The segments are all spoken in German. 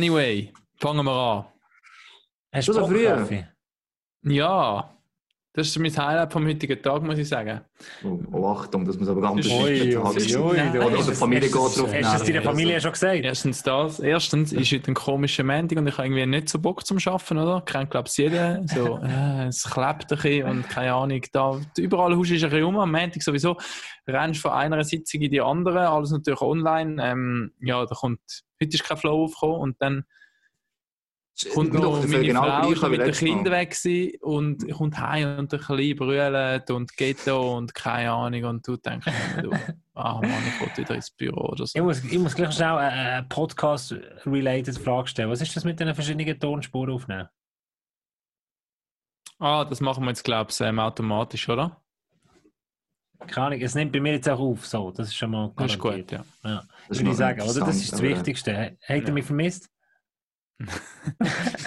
anyway, fangen wir an. Hast du so Bock, früh? Ja, das ist mein Highlight vom heutigen Tag, muss ich sagen. Oh, oh, Achtung, das muss aber ganz ui, Hagi sein. Oder hast die es- Familie geht drauf Hast du es deiner nach. Familie schon gesagt? Erstens das. Erstens ist heute ein komischer Montag und ich habe irgendwie nicht so Bock zum Arbeiten, oder? Kennt, glaube ich, jeder. So, äh, es klebt ein bisschen und keine Ahnung. Da, überall husch ist ein bisschen rum. Am Montag sowieso rennst von einer Sitzung in die andere. Alles natürlich online. Ähm, ja, da kommt, heute ist kein Flow aufgekommen und dann kommt Doch, noch meine genau Frau gleich ist mit den. Kindern weg gewesen und kommt heim und ein bisschen brüllt und Ghetto und keine Ahnung und du denkst, du, ah Mann, ich will wieder ins Büro oder so. Ich muss, ich muss gleich schnell eine Podcast-related Frage stellen. Was ist das mit den verschiedenen Tonspuren aufnehmen? Ah, das machen wir jetzt, glaube ich, ähm, automatisch, oder? Keine Ahnung, es nimmt bei mir jetzt auch auf. So, das ist schon mal Das ist gut, ja. Ja. Das Würde ich sagen, oder? Das ist das Wichtigste. Hat er Ja. mich vermisst?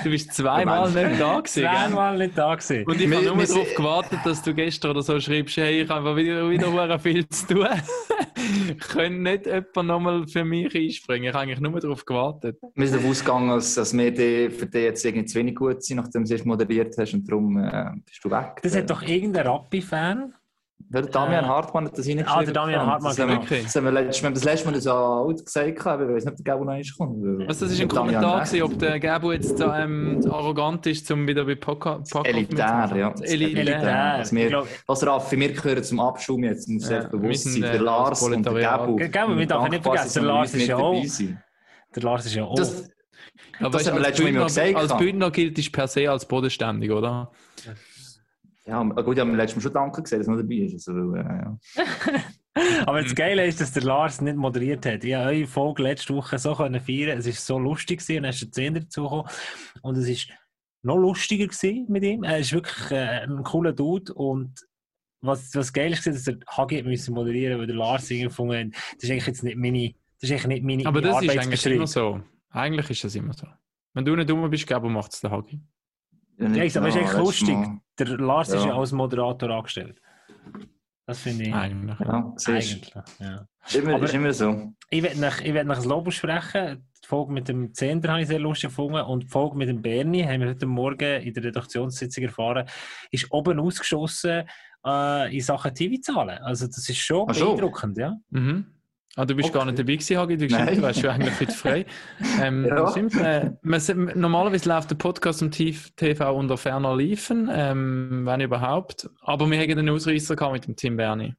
Du bist zweimal nicht da gewesen? Zweimal nicht da gewesen. Und ich habe nur wir darauf gewartet, dass du gestern oder so schreibst, hey, ich habe wieder, wieder viel zu tun. Könnte nicht jemand nochmal für mich einspringen? Ich habe eigentlich nur darauf gewartet. Wir sind davon ausgegangen, dass, dass wir die, für dich jetzt irgendwie zu wenig gut sind, nachdem du erst moderiert hast und darum äh, bist du weg. Das hat doch irgendein Rappi-Fan. Der Damian äh, Hartmann hat das reingeschrieben. Ah, der Damian Hartmann, das haben genau. wir, das haben wir, letztes, das letzte Mal das auch gesagt, aber ich weiß nicht, ob der Gabo noch kommt. Was, das ist ein Damian Kommentar, gewesen, ob der Gabo jetzt ähm, arrogant ist, um wieder bei Poca Poca Elitär, ja. Das Elitär. Elitär. Also wir- Ich glaub, Was Raffi, wir gehören zum Abschum jetzt, muss Ja, bewusst sein. Der äh, Lars das und der. Gabo. Gell, wir dürfen nicht vergessen, der Lars ist ja auch- der Lars ist ja auch. Das, Aber Das weißt, haben wir letztes Mal gesagt, als. Bündner gilt es per se als bodenständig, oder? Ja, gut, ich habe mir letztes Mal schon Danke gesagt, dass er noch dabei ist. Also, äh, ja. Aber Mhm. das Geile ist, dass der Lars nicht moderiert hat. Ich habe eure Folge letzte Woche so können feiern. Es war so lustig gewesen, und dann ist der Zehner dazugekommen. Und es ist noch lustiger gewesen mit ihm. Er ist wirklich äh, ein cooler Dude und was, was geil ist, dass der Hagi müssen moderieren, weil der Lars irgendwie gefunden hat, das ist eigentlich jetzt nicht meine, das ist eigentlich nicht meine, Aber das ist eigentlich immer so. Eigentlich ist das immer so. Wenn du nicht dumm bist, Gabo macht es der Hagi. Ja, Ja, ich sag, aber es ist eigentlich letztes lustig. Mal. Der Lars ist Ja. ja als Moderator angestellt. Das finde ich Eigentlich. Ja, eigentlich. Ja. Ist immer, Aber- ist immer so. Ich werde nach, ich werd nach ein Lob sprechen. Die Folge mit dem Zehnder habe ich sehr lustig gefunden. Und die Folge mit dem Bernie, haben wir heute Morgen in der Redaktionssitzung erfahren, ist oben ausgeschossen äh, in Sachen TV-Zahlen. Also, das ist schon Ach so. beeindruckend, ja. Mhm. Ah, du bist Okay. gar nicht dabei gewesen, Hagi. Du, du warst ja eigentlich heute frei. Ähm, Ja. stimmt, äh, man, normalerweise läuft der Podcast im TV unter ferner Liefen, ähm, wenn überhaupt. Aber wir hatten einen Ausreißer gehabt mit dem Tim Berni.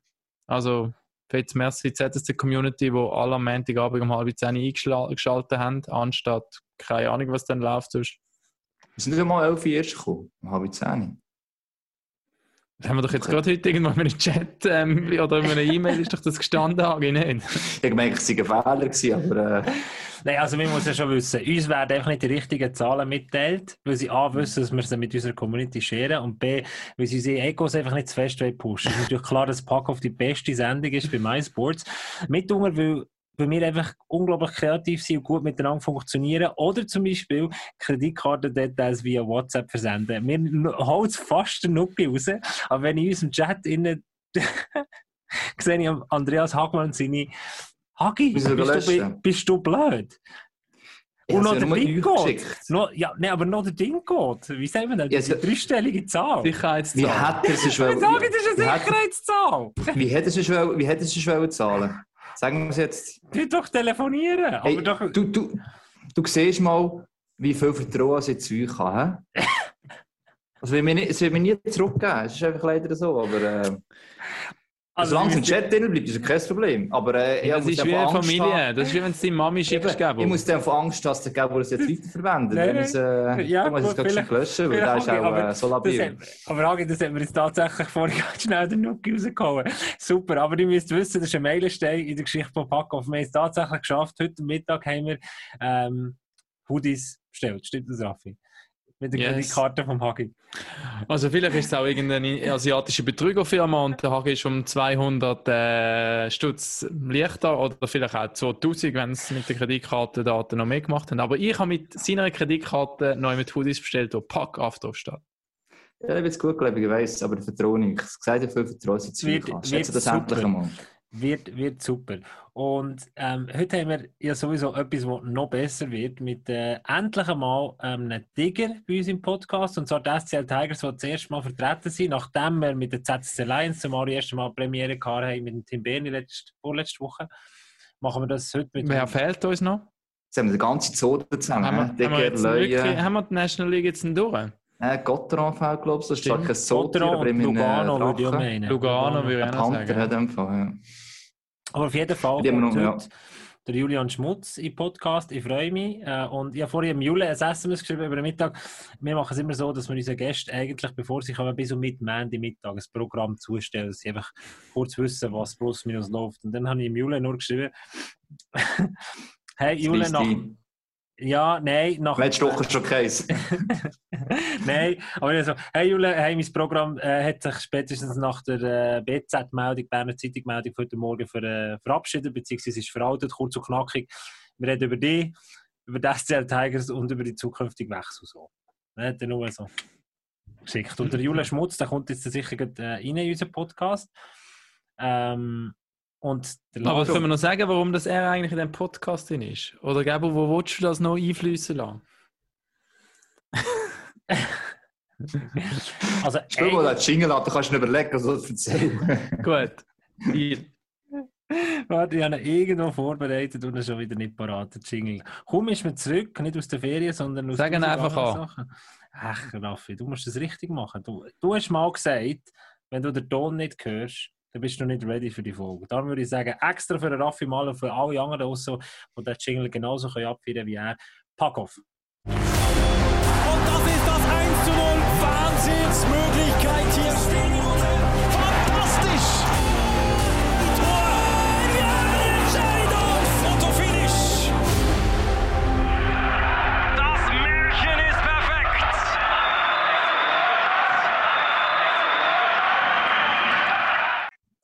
Also, fett merci ZSC Community, wo alle am Montagabend um halb zehn eingeschaltet haben, anstatt keine Ahnung, was dann läuft. Sonst. Wir sind ja mal elf Uhr erst gekommen. Um halb zehn. Das haben wir doch jetzt gerade heute irgendwann in einem Chat ähm, oder in einer E-Mail ist doch das gestanden, Hagi, nicht? Ich gemerkt, es sei ein Fehler gewesen, aber äh, Nein, also man muss ja schon wissen, uns werden einfach nicht die richtigen Zahlen mitteilt, weil sie A wissen, dass wir sie mit unserer Community scheren und B, weil sie unsere Egos einfach nicht zu fest pushen. Es ist natürlich klar, dass Pack auf die beste Sendung ist bei MySports. Mitunter, weil weil wir einfach unglaublich kreativ sind und gut miteinander funktionieren. Oder zum Beispiel Kreditkartendetails via WhatsApp versenden. Wir holen fast den Nucki raus, aber wenn ich in unserem Chat innen sehe ich Andreas Hagmann und seine Hagi, bist du, löschen? bist du blöd? ich Und noch ja der Ding geht. No, ja, nee, aber noch der Ding geht. Wie sagen wir denn? Ja, Die so- dreistellige Zahl. Wie Sicherheitszahl. hat er es Ich würde sagen, das ist wie eine hat- Sicherheitszahl. Wie hätte es wollen- wie hätte es es wollen zahlen? Sagen wir es jetzt. Die doch telefonieren. Hey, doch, du, du, du siehst mal, wie viel Vertrauen ich zu euch habe. hä? Will mir nicht, es wird mir nie zurückgeben. Es ist einfach leider so. Aber äh, also, solange es im wir- Chat drin bleibt, ist es kein Problem. Aber äh, Ja, ich das ist muss wie eine Familie. haben- Das ist wie wenn es deine Mami schickst, Gabo. ich muss dann von Angst, dass der Gabo das jetzt weiterverwendet. Nein, es, äh, Ja, dann muss ich es gerade löschen, weil der ist auch aber äh, so Das labil. aber Hagi, das hat mir jetzt tatsächlich vorhin ganz schnell den Nuki rausgehauen. Super, aber ihr müsst wissen, das ist ein Meilenstein in der Geschichte von Packoff. Wir haben es tatsächlich geschafft. Heute Mittag haben wir ähm, Hoodies bestellt. Stimmt das, Raffi? Mit der Yes. Kreditkarte vom Hagi. Also vielleicht ist es auch irgendeine asiatische Betrügerfirma und der Hagi ist um 200 äh, Stutz leichter oder vielleicht auch 2000, wenn es mit den Kreditkartendaten noch mehr gemacht haben. Aber ich habe mit seiner Kreditkarte neu mit Hoodies bestellt, wo Pack auf drauf steht. Ja, ich bin jetzt gut gläubig, ich weiss, aber der Vertrauen nicht. Ich sage dir viel Vertrauen, sie zu Wird- euch. wird Schätze das super. endlich einmal. Wird, wird super. Und ähm, heute haben wir ja sowieso etwas, was noch besser wird, mit äh, endlich einmal ähm, einem Tiger bei uns im Podcast, und zwar die SCL Tigers, die das erste Mal vertreten sind, nachdem wir mit der ZSC Lions zumal das erste Mal Premiere gehabt haben mit dem Tim Berni letzte, vorletzte Woche. Machen wir das heute mit... Wer fehlt uns noch? Jetzt haben wir die ganze Zone zusammen. Haben wir, hä? haben wir, Digger, jetzt wirklich, haben wir die National League jetzt denn durch? äh, Gotteron fällt, glaube ich. Das ist zwar kein Lugano aber und immerhin Lugano, würde ich meinen. Lugano würde ich auch Panther sagen. Fall, ja. Aber auf jeden Fall kommt heute der Julian Schmutz im Podcast. Ich freue mich. Äh, und ich habe vorhin dem Julian ein SMS geschrieben über den Mittag. Wir machen es immer so, dass wir unseren Gästen eigentlich, bevor sie kommen, bis um mit Mandy Mittag ein Programm zustellen, dass sie einfach kurz wissen, was plus minus läuft. Und dann habe ich dem Julian nur geschrieben, hey Julian, nach. Ja, nein, nach... Letzte Woche schon keins. Nein, aber ich so, hey Jule, hey, mein Programm äh, hat sich spätestens nach der äh, BZ-Meldung, Berner Zeitung-Meldung heute Morgen ver, äh, verabschiedet, beziehungsweise ist veraltet, kurz und knackig. Wir reden über die, über die SCL Tigers und über die zukünftigen Wechsel. So. Hat er nur so geschickt. Und der Jule Schmutz, der kommt jetzt sicher gleich, äh, rein in unseren Podcast. Ähm, und Aber können wir noch sagen, warum das er eigentlich in dem Podcast drin ist? Oder Gabo, wo willst du das noch einfließen lassen? also, Stell mal den Jingle an, dann kannst du ihn überlegen, was du erzählen. Gut. Deal. Warte, ich habe ihn irgendwo vorbereitet und er ist schon wieder nicht parat, der Jingle. Komm, ist mir zurück, nicht aus der Ferien, sondern aus Sag ihn den einfach anderen Sachen. Ach, Raffi, du musst es richtig machen. Du, du hast mal gesagt, wenn du den Ton nicht hörst, dann bist du noch nicht ready für die Folge. Darum würde ich sagen, extra für den Raffi mal und für alle anderen auch so, die den Jingle genauso können abfeiern wie er. Pack auf! Und das ist das 1 zu 0. Wahnsinnsmöglichkeit hier.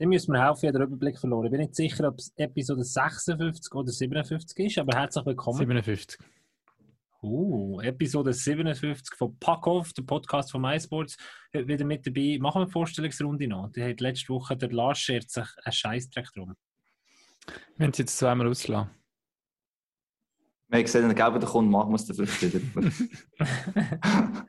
Dann müssen wir helfen, ich habe den Überblick verloren. Ich bin nicht sicher, ob es Episode 56 oder 57 ist, aber herzlich willkommen. 57. Uh, Episode 57 von Packoff, der Podcast von MySports. Heute wieder mit dabei. Machen wir die Vorstellungsrunde noch. Die hat letzte Woche der Lars schert sich einen Scheißdreck drum. Haben es jetzt zweimal ausgelassen. Wir haben gesehen, der Gelbe kommt, machen wir es dann vielleicht wieder.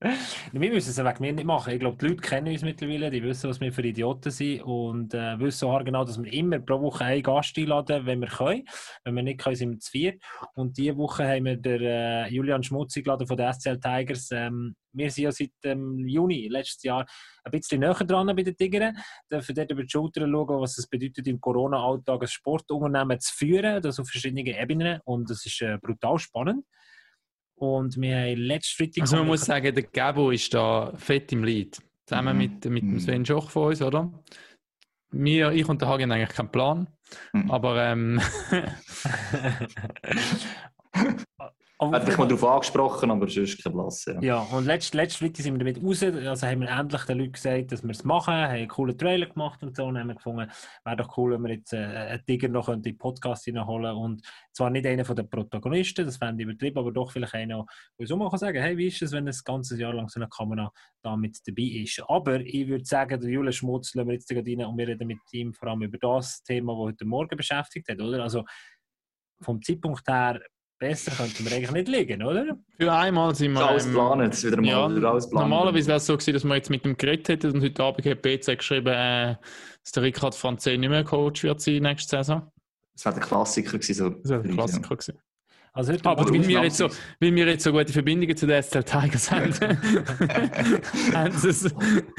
Wir müssen es wegen mir nicht machen. Ich glaube, die Leute kennen uns mittlerweile, die wissen, was wir für Idioten sind und äh, wissen auch genau, dass wir immer pro Woche einen Gast einladen, wenn wir können. Wenn wir nicht können, sind wir zu viert. Und diese Woche haben wir den äh, Julian Schmutz eingeladen von den SCL Tigers. Ähm, wir sind ja seit ähm, Juni letztes Jahr ein bisschen näher dran bei den Tigern. Dürfen dort über die Schulter schauen, was es bedeutet, im Corona-Alltag ein Sportunternehmen zu führen, das auf verschiedenen Ebenen. Und das ist äh, brutal spannend. Und wir haben letztes Freitag... Also man muss sagen, der Gabo ist da fett im Lied. Zusammen Mhm. mit, mit dem Mhm. Sven Schoch von uns, oder? Wir, ich und der Hagen haben eigentlich keinen Plan. Mhm. Aber ähm, Aber Hat dich mal darauf angesprochen, aber sonst kein Blass. Ja. Ja, und letztes letzte Freitag sind wir damit raus. Also haben wir endlich den Leuten gesagt, dass wir es machen. Haben einen coolen Trailer gemacht und so. Und haben wir gefunden, wäre doch cool, wenn wir jetzt äh, einen Tiger noch in den Podcast hineinholen Und zwar nicht einer von den Protagonisten, das fände ich übertrieben, aber doch vielleicht einer, der uns auch sagen kann, hey, wie ist es, wenn ein ganzes Jahr lang so eine Kamera da mit dabei ist. Aber ich würde sagen, der Julian Schmutz lassen wir jetzt gerade rein und wir reden mit ihm vor allem über das Thema, das heute Morgen beschäftigt hat, oder? Also vom Zeitpunkt her besser könnten wir eigentlich nicht liegen, oder? für einmal sind wir. Alles ähm, planen, wieder mal Ja, wieder alles planen. normalerweise wäre es so gewesen, dass wir jetzt mit dem geredet hätten und heute Abend hat BC geschrieben, äh, dass der Ricard Franzé nicht mehr Coach wird sein nächste Saison. Das wäre der Klassiker gewesen. So Das wäre ein Klassiker gewesen. Also heute Aber weil wir, jetzt so, weil wir jetzt so gute Verbindungen zu den SL Tigers haben, haben sie es-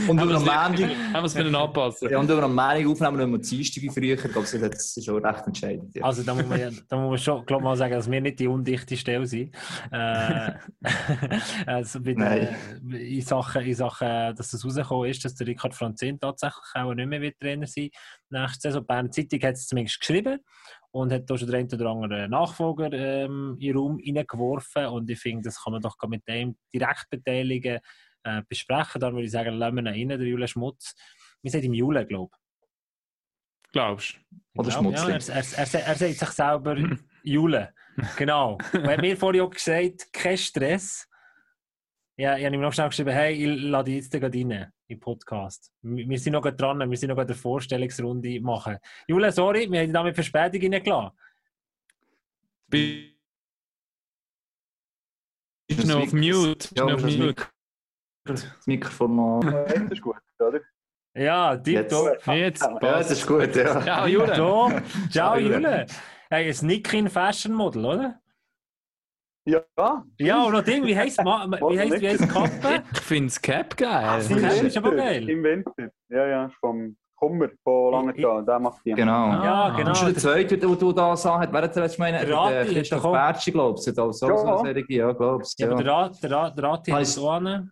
Und über wir Montag, haben wir es können anpassen. ja, und über am Montag aufnehmen, nicht mehr Dienstag wie früher. Ich glaube, das ist schon recht entscheidend. Ja. Also da muss man, da muss man schon glaub mal sagen, dass wir nicht die undichte Stelle sind. Äh, also bei der, in, Sachen, in Sachen, dass das rausgekommen ist, dass der Ricard Franzen tatsächlich auch nicht mehr wird Trainer sein nächste Saison. Die Berner Zeitung hat es zumindest geschrieben und hat da schon den einen oder anderen Nachfolger ähm, in den Raum hineingeworfen und ich finde, das kann man doch mit dem direkt beteiligen äh, besprechen. Dann würde ich sagen, lassen wir ihn rein, der Julian Schmutz. Wir sind im Juli, glaube ich. Glaubst du? Oder Ja, Schmutzli. Ja, er, er, er, er sagt sich selber Jule. Genau. Und er hat mir vorhin auch gesagt, kein Stress. Ja, ich habe ihm noch schnell geschrieben, hey, ich lade dich jetzt gerade rein. im Podcast. Wir wir sind noch gerade dran, wir sind noch gerade eine Vorstellungsrunde machen. Jule, sorry, wir haben dich damit Verspätung reingelassen. Bist du noch auf Mute? Bist Ja, noch auf das Mute? Das Mikrofon noch. Das ist gut, oder? Ja, Jetzt. tipptopp. Jetzt Ja, das ist gut, ja. Ciao, Jule. Ciao, Jule. Hey, ein Nickin Fashion Model, oder? Ja, Ja, noch Ding, wie heisst, Ma- wie heisst, wie die Kappe? Ich finde das Cap geil. Das Cap ist aber geil. Im Winter. Ja, ja, ist vom Kummer von Langenthal. Der macht die. Genau. Ja, Ah. genau. Und schon der zweite, den du da sah, hat, wer hat zuletzt meine? Rati Der Christoph doch Bertschi, glaubst du, so Ja. so eine Serie, ja, glaubst du. Ja, aber Ja. der Rat, der Rat, der hat Heißt- so an.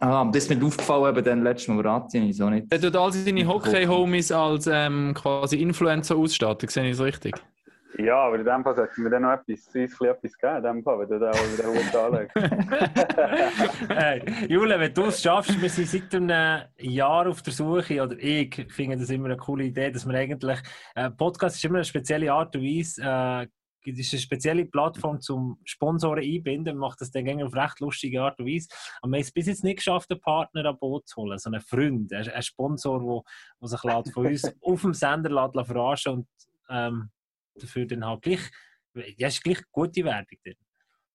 Ah, das ist mir aufgefallen, eben dann letztes Mal, Rati, ich so nicht. Der tut all seine Hockey-Homies als ähm, quasi Influencer ausstatten, sehe ich es richtig? Ja, aber in dem Fall sollten wir dann noch etwas, uns etwas geben, in dem Fall, wenn du da auch wieder Hut anlegst. Hey, Jule, wenn du es schaffst, wir sind seit einem Jahr auf der Suche, oder ich finde das immer eine coole Idee, dass man eigentlich, äh, Podcast ist immer eine spezielle Art und Weise, äh, es ist eine spezielle Plattform zum Sponsoren einbinden, man macht das dann auf recht lustige Art und Weise. Aber wir haben es bis jetzt nicht geschafft, einen Partner an Boot zu holen, so einen Freund, einen Sponsor, der sich lässt von uns auf dem Sender lässt verarschen und ähm, dafür dann halt gleich, ja, ist gleich gute Werbung drin,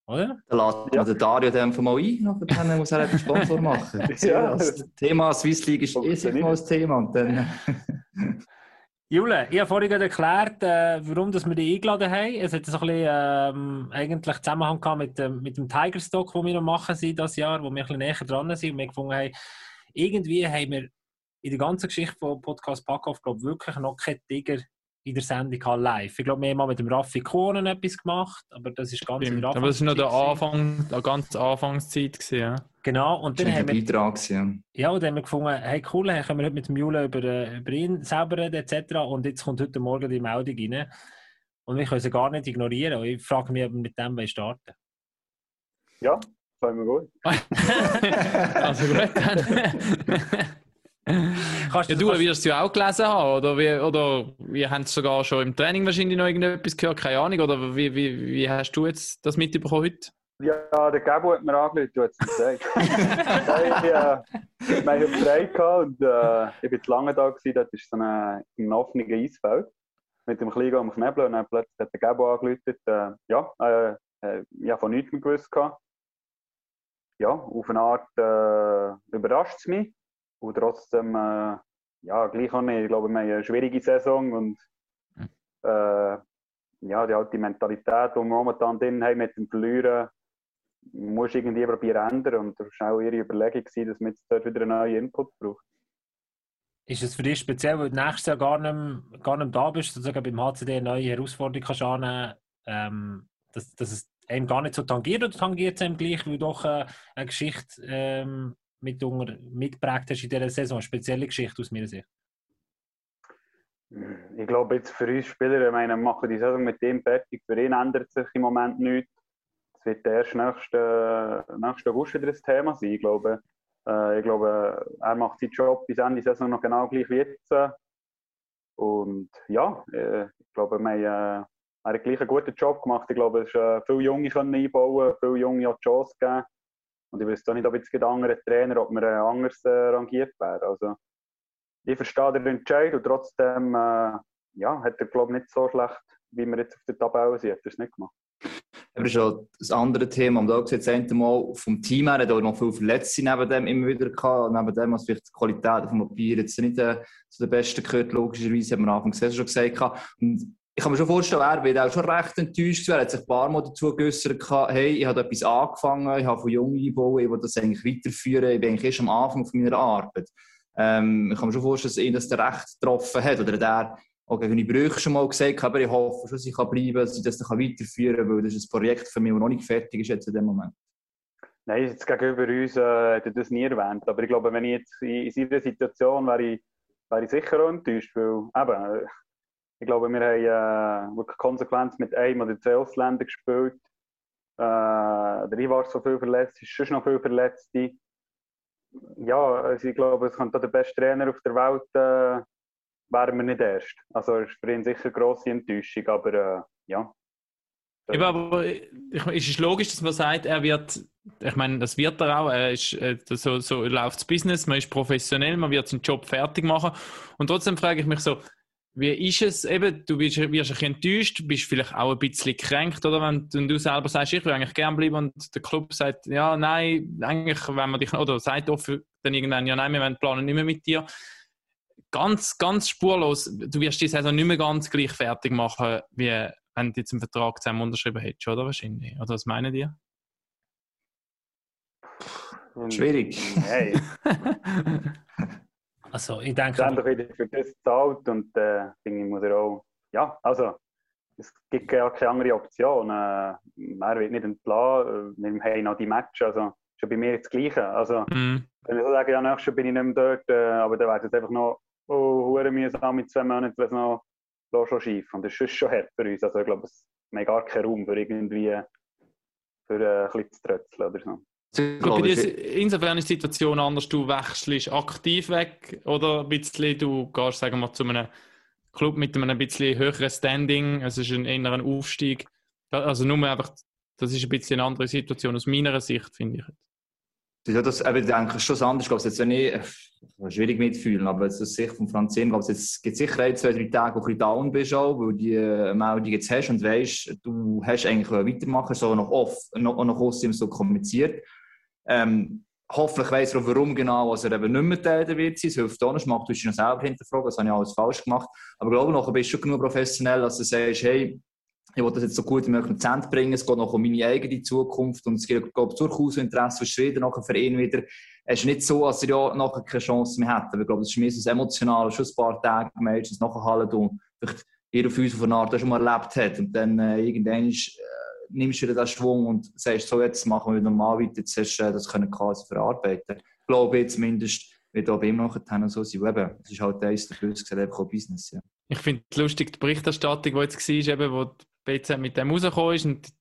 oder? Dann lädt man den Dario dann einfach mal ein, dann muss er einen Sponsor machen. Ja. Das Thema Swiss League ist eh mal das Thema. Und dann, Jule, ich habe vorhin gerade erklärt, äh, warum dass wir dich eingeladen haben. Es hat so ein bisschen ähm, eigentlich Zusammenhang gehabt mit, dem- mit dem Tigerstock, den wir noch machen sind das Jahr, wo wir ein bisschen näher dran sind und wir gefunden haben, irgendwie haben wir in der ganzen Geschichte von Podcast Packoff, glaube ich, wirklich noch keinen Tiger in der Sendung gehabt, live. Ich glaube, wir haben mal mit dem Raffi Kohnen etwas gemacht, aber das ist ganz Stimmt. Aber das war noch der Anfang, der ganz Anfangszeit. Gewesen, ja. Genau, und dann haben wir Beitrag. gewesen, Ja, und dann haben wir gefunden, hey cool, hey, können wir heute mit dem Jule über, äh, über ihn selber reden etc. Und jetzt kommt heute Morgen die Meldung rein. Und wir können sie gar nicht ignorieren. Und ich frage mich, ob wir mit dem wollen starten Ja, können wir gut. also gut, dann. Kannst Ja, du wirst es ja auch gelesen haben, oder? Wie, oder wir haben es sogar schon im Training wahrscheinlich noch irgendetwas gehört, keine Ahnung. Oder wie, wie, wie hast du jetzt das mitbekommen heute? Ja, der Gabo hat mir angerufen, du hast es gesagt. Nein, äh, wir haben frei gehabt und äh, ich war zu lange da, gewesen, dort ist so ein, ein offenes Eisfeld mit dem Kleinen am Knebel und dann plötzlich hat der Gabo angerufen. Äh, ja, äh, äh, ich habe von nichts mehr gewusst. Gehabt. Ja, auf eine Art äh, überrascht es mich und trotzdem, äh, ja, gleich auch nicht. Ich glaube, wir haben eine schwierige Saison und äh, ja, die alte Mentalität, die wir momentan drin haben mit dem Verlieren, muss irgendwie probieren ändern. Und das war auch ihre Überlegung, gewesen, dass man jetzt dort wieder einen neuen Input braucht. Ist es für dich speziell, weil du nächstes Jahr gar nicht, mehr- gar nicht da bist, sozusagen beim HCD eine neue Herausforderung kannst annehmen ähm, dass, dass es einem gar nicht so tangiert oder tangiert es einem gleich, weil doch äh, eine Geschichte ähm, mit mitgeprägt hast in dieser Saison, eine spezielle Geschichte aus meiner Sicht? Ich glaube, jetzt für uns Spieler, ich meine, machen die Saison mit ihm fertig. Für ihn ändert sich im Moment nichts. Es wird erst nächsten, nächsten August wieder ein Thema sein. Ich glaube, äh, ich glaube, er macht seinen Job bis Ende der Saison noch genau gleich wie jetzt. Und ja, äh, ich glaube, wir haben, äh, gleich einen guten Job gemacht. Ich glaube, es ist viele Junge können einbauen, viele Junge auch die Chance geben. Und ich weiß auch nicht, ob jetzt ein anderer Trainer, ob wir äh, anders äh, rangiert wären. Also, ich verstehe den Entscheid und trotzdem äh, ja, hat er, glaube ich, nicht so schlecht, wie wir jetzt auf der Tabelle sind, hat er es nicht gemacht. Aber das ist auch das andere Thema. Und auch gesehen, das eine Mal vom Team her hat auch noch viele Verletzte neben dem immer wieder gehabt. Neben dem, was vielleicht die Qualität vom Papier jetzt nicht äh, zu den Besten gehört, logischerweise, haben wir am Anfang schon gesagt. Und ich kann mir schon vorstellen, er wird auch schon recht enttäuscht. Er hat sich ein paar Mal dazu geäußert, hey, ich habe etwas angefangen, ich habe von Jungen eingebaut, ich will das eigentlich weiterführen, ich bin eigentlich erst am Anfang von meiner Arbeit. Ähm, ich kann mir schon vorstellen, dass ihn das recht getroffen hat. Oder der auch gegen die Brüche schon mal gesagt, aber ich hoffe schon, dass ich bleiben kann, dass ich das weiterführen kann, weil das ist ein Projekt für mich, das noch nicht fertig ist jetzt in dem Moment. Nein, jetzt gegenüber uns äh, hat er das nie erwähnt. Aber ich glaube, wenn ich jetzt in, in seiner Situation wäre, wäre ich sicher enttäuscht, weil eben, äh, ich glaube, wir haben äh, wirklich konsequent mit einem oder zwei Ausländern gespielt. Äh, der ist so viel verletzt, ist schon noch viel Verletzte. Ja, also ich glaube, es könnte der beste Trainer auf der Welt äh, wären wir nicht erst. Also es ist für ihn sicher eine grosse Enttäuschung, aber äh, ja. Eben, aber ich, es ist logisch, dass man sagt, er wird ich meine, das wird er auch. Er ist, äh, so, so läuft das Business, man ist professionell, man wird seinen Job fertig machen. Und trotzdem frage ich mich so, wie ist es eben, du wirst, wirst ein bisschen enttäuscht, bist vielleicht auch ein bisschen kränkt, oder? Wenn, wenn du selber sagst, ich will eigentlich gerne bleiben und der Club sagt, ja, nein, eigentlich, wenn man dich, oder sagt offen dann irgendwann, ja, nein, wir wollen planen nicht mehr mit dir. Ganz, ganz spurlos, du wirst die Saison nicht mehr ganz gleich fertig machen, wie wenn du jetzt einen Vertrag zusammen unterschrieben hättest, oder? Wahrscheinlich. Oder was meinen die? Schwierig. Nein. Also, ich denke, wieder für das gezahlt und äh, finde ich, muss er auch. Ja, also, es gibt ja keine andere Option. Äh, er wird nicht entlassen. Äh, Wir haben noch die Matches. Also, schon bei mir das Gleiche. Also, Mhm. wenn ich so sage, ja, nächstes Jahr bin ich nicht mehr dort, äh, aber dann wäre es einfach noch oh, hure mühsam mit zwei Monaten, wenn es noch schon schief. Und das ist schon hart für uns. Also, ich glaube, es wir haben gar keinen Raum für irgendwie für äh, ein bisschen zu trötzeln oder so. Glaube, dir es- ist, insofern ist die Situation anders, du wechselst aktiv weg oder ein bisschen, du gehst sagen wir, zu einem Club mit einem bisschen höheren Standing, es ist ein ein Aufstieg. Also nur einfach, das ist ein bisschen eine andere Situation aus meiner Sicht, finde ich. Ja, das, eben, ich denke schon anders. Ich glaube, es ist jetzt nicht äh, schwierig mitfühlen, aber aus Sicht von Franzin, glaube ich, es gibt sicher ein, zwei, drei Tage, wo du ein down bist, auch, weil du die äh, Meldung jetzt hast und weißt, du hast eigentlich weitermachen, so noch off, noch, noch außen so kommuniziert. Ähm, hoffentlich weiss er auch, warum genau, was er eben nicht mehr teilen wird. Es hilft auch nicht, macht du dich noch selber hinterfragen, das habe ich alles falsch gemacht. Aber ich glaube, nachher bist du schon genug professionell, dass du sagst, hey, ich will das jetzt so gut wie möglich Ende bringen. Es geht noch um meine eigene Zukunft und es gibt glaube durchaus Interesse von Schweden nachher für ihn wieder. Es ist nicht so, dass er ja nachher keine Chance mehr hat. Aber ich glaube, es ist ein emotional, schon ein paar Tage meistens nachher Halle und vielleicht jeder von uns auf eine Art das schon mal erlebt hat. Und dann äh, irgendwann ist, äh, nimmst du wieder den Schwung und sagst, so jetzt machen wir normal weiter, jetzt hast du äh, das können quasi verarbeiten. Ich glaube ich zumindest, wird auch bei ihm nachher so sein. Eben, es ist halt eins der Plus auch Business. Ja. Ich finde es lustig, die Berichterstattung, die jetzt war, eben, wo die BZ mit dem rausgekommen ist und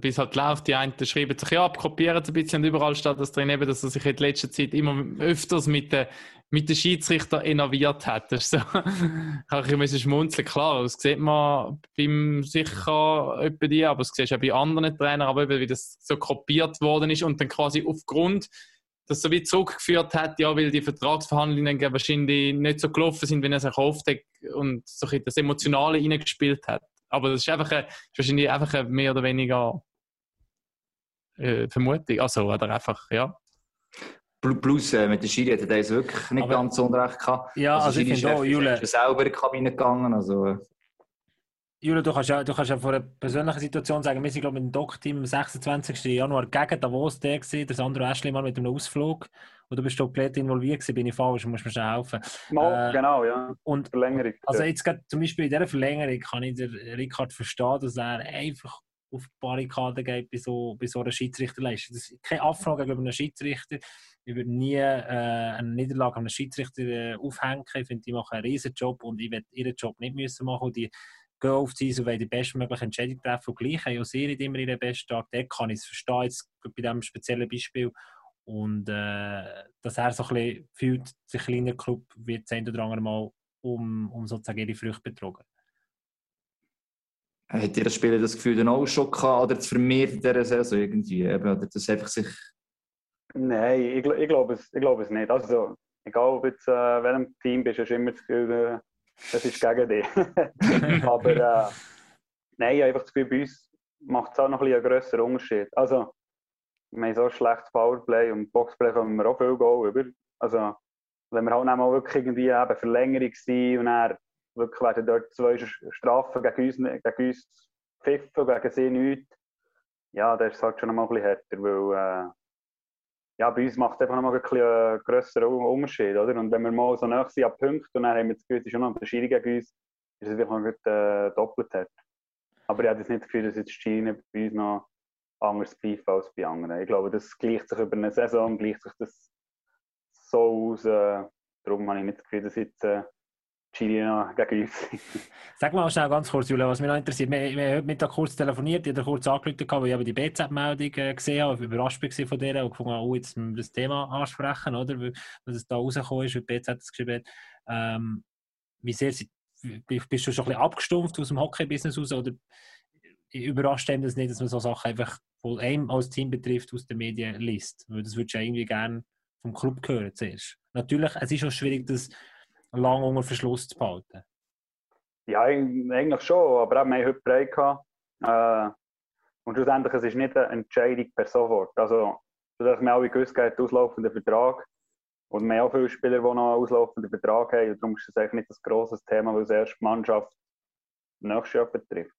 bis halt läuft, die einen schreiben sich ja ab, kopieren es ein bisschen und überall steht das drin, eben, dass er sich in letzter Zeit immer öfters mit den, mit den Schiedsrichter innerviert hat. Das ist so, ich bisschen schmunzeln, klar, das sieht man beim sicher etwa die, aber das siehst du auch bei anderen Trainern, aber eben, wie das so kopiert worden ist und dann quasi aufgrund das so wie zurückgeführt hat, ja, weil die Vertragsverhandlungen wahrscheinlich nicht so gelaufen sind, wie er sich erhofft hat und so ein das Emotionale reingespielt hat. Aber das ist einfach eine, ist wahrscheinlich einfach eine mehr oder weniger äh, Vermutung. Also, oder einfach, ja. Pl- Plus äh, mit der Schiri hat er das wirklich nicht Aber- ganz so unrecht gehabt. Ja, also ich Schiri-Chef finde auch, ist Jule- schon selber in die Kabine gegangen. Also, äh, Julia, du kannst, ja, du kannst ja von einer persönlichen Situation sagen, wir sind glaube ich im Doc-Team am 26. Januar gegen Davos der gewesen, der Sandro Eschlimann mit einem Ausflug und du bist dort komplett involviert gewesen, bin ich falsch, musst mir schnell helfen. Mal, Äh, genau, ja. Und Verlängerung. also jetzt gerade zum Beispiel in dieser Verlängerung kann ich den Rickard verstehen, dass er einfach auf die Barrikade geht bei so, bei so einer Schiedsrichterleistung. Das ist keine Abfrage gegenüber einem Schiedsrichter. Ich würde nie äh, eine Niederlage an einem Schiedsrichter äh, aufhängen. Ich finde, die machen einen riesen Job und ich will ihren Job nicht müssen machen. Und die gehen auf die Eis und wollen die bestmögliche Entscheidung treffen. Und gleich haben sie nicht immer ihren besten Tag. Dort kann ich es verstehen, jetzt bei diesem speziellen Beispiel. Und äh, dass er so ein bisschen fühlt, sich kleiner Club wird das eine oder andere Mal um, um sozusagen ihre Früchte betrogen. Hat ihr das Spieler das Gefühl dann auch schon gehabt, oder zu vermehrt in dieser Saison irgendwie? Eben, oder das einfach sich. Nein, ich, ich glaube es, ich glaube es nicht. Also, egal ob jetzt äh, welchem Team bist, hast du immer das Gefühl, äh, das ist gegen dich. Aber äh, nein, ich habe einfach das Gefühl, bei uns macht es auch noch ein bisschen einen grösseren Unterschied. Also, wir haben so ein schlechtes Powerplay und Boxplay kommen wir auch viel Goal über. Also, wenn wir halt auch mal wirklich irgendwie eben Verlängerung sind und dann wirklich werden dort zwei Strafen gegen uns, gegen uns pfiffen, gegen sie nichts, ja, das ist halt schon noch mal ein bisschen härter, weil äh, ja, bei uns macht es einfach noch mal ein bisschen einen grösseren Unterschied, oder? Und wenn wir mal so nah sind an Punkten und dann haben wir das Gefühl, es ist schon noch eine Schiri gegen uns, ist es einfach noch äh, doppelt hart. Aber ich habe jetzt nicht das Gefühl, dass jetzt Schiene bei uns noch anders pfeifen als bei anderen. Ich glaube, das gleicht sich über eine Saison, gleicht sich das so aus. Äh, darum habe ich nicht das Gefühl, dass jetzt äh, Sag mal schnell ganz kurz, Julia, was mich noch interessiert. Wir, wir haben heute Mittag kurz telefoniert, ich habe kurz angerufen, weil ich eben die BZ-Meldung äh, gesehen habe, überrascht war von der und gefunden, oh, jetzt müssen wir das Thema ansprechen, oder? Weil es da rausgekommen ist, wie BZ es geschrieben hat. Ähm, wie sehr sie, bist du schon ein bisschen abgestumpft aus dem Hockey-Business raus, oder überrascht einem das nicht, dass man so Sachen einfach, wo einem als Team betrifft, aus den Medien liest. Weil das würdest du ja irgendwie gerne vom Club hören zuerst. Natürlich, es ist auch schwierig, das lang unter Verschluss zu behalten. Ja, eig- eigentlich schon, aber auch, haben heute Break gehabt. Äh, und schlussendlich, es ist nicht eine Entscheidung per sofort. Also, dass wir alle gewusst haben, auslaufende Vertrag. Und wir haben auch viele Spieler, die noch einen auslaufenden Vertrag haben. Und darum ist das eigentlich nicht das grosses Thema, weil es erst die Mannschaft nächstes Jahr betrifft.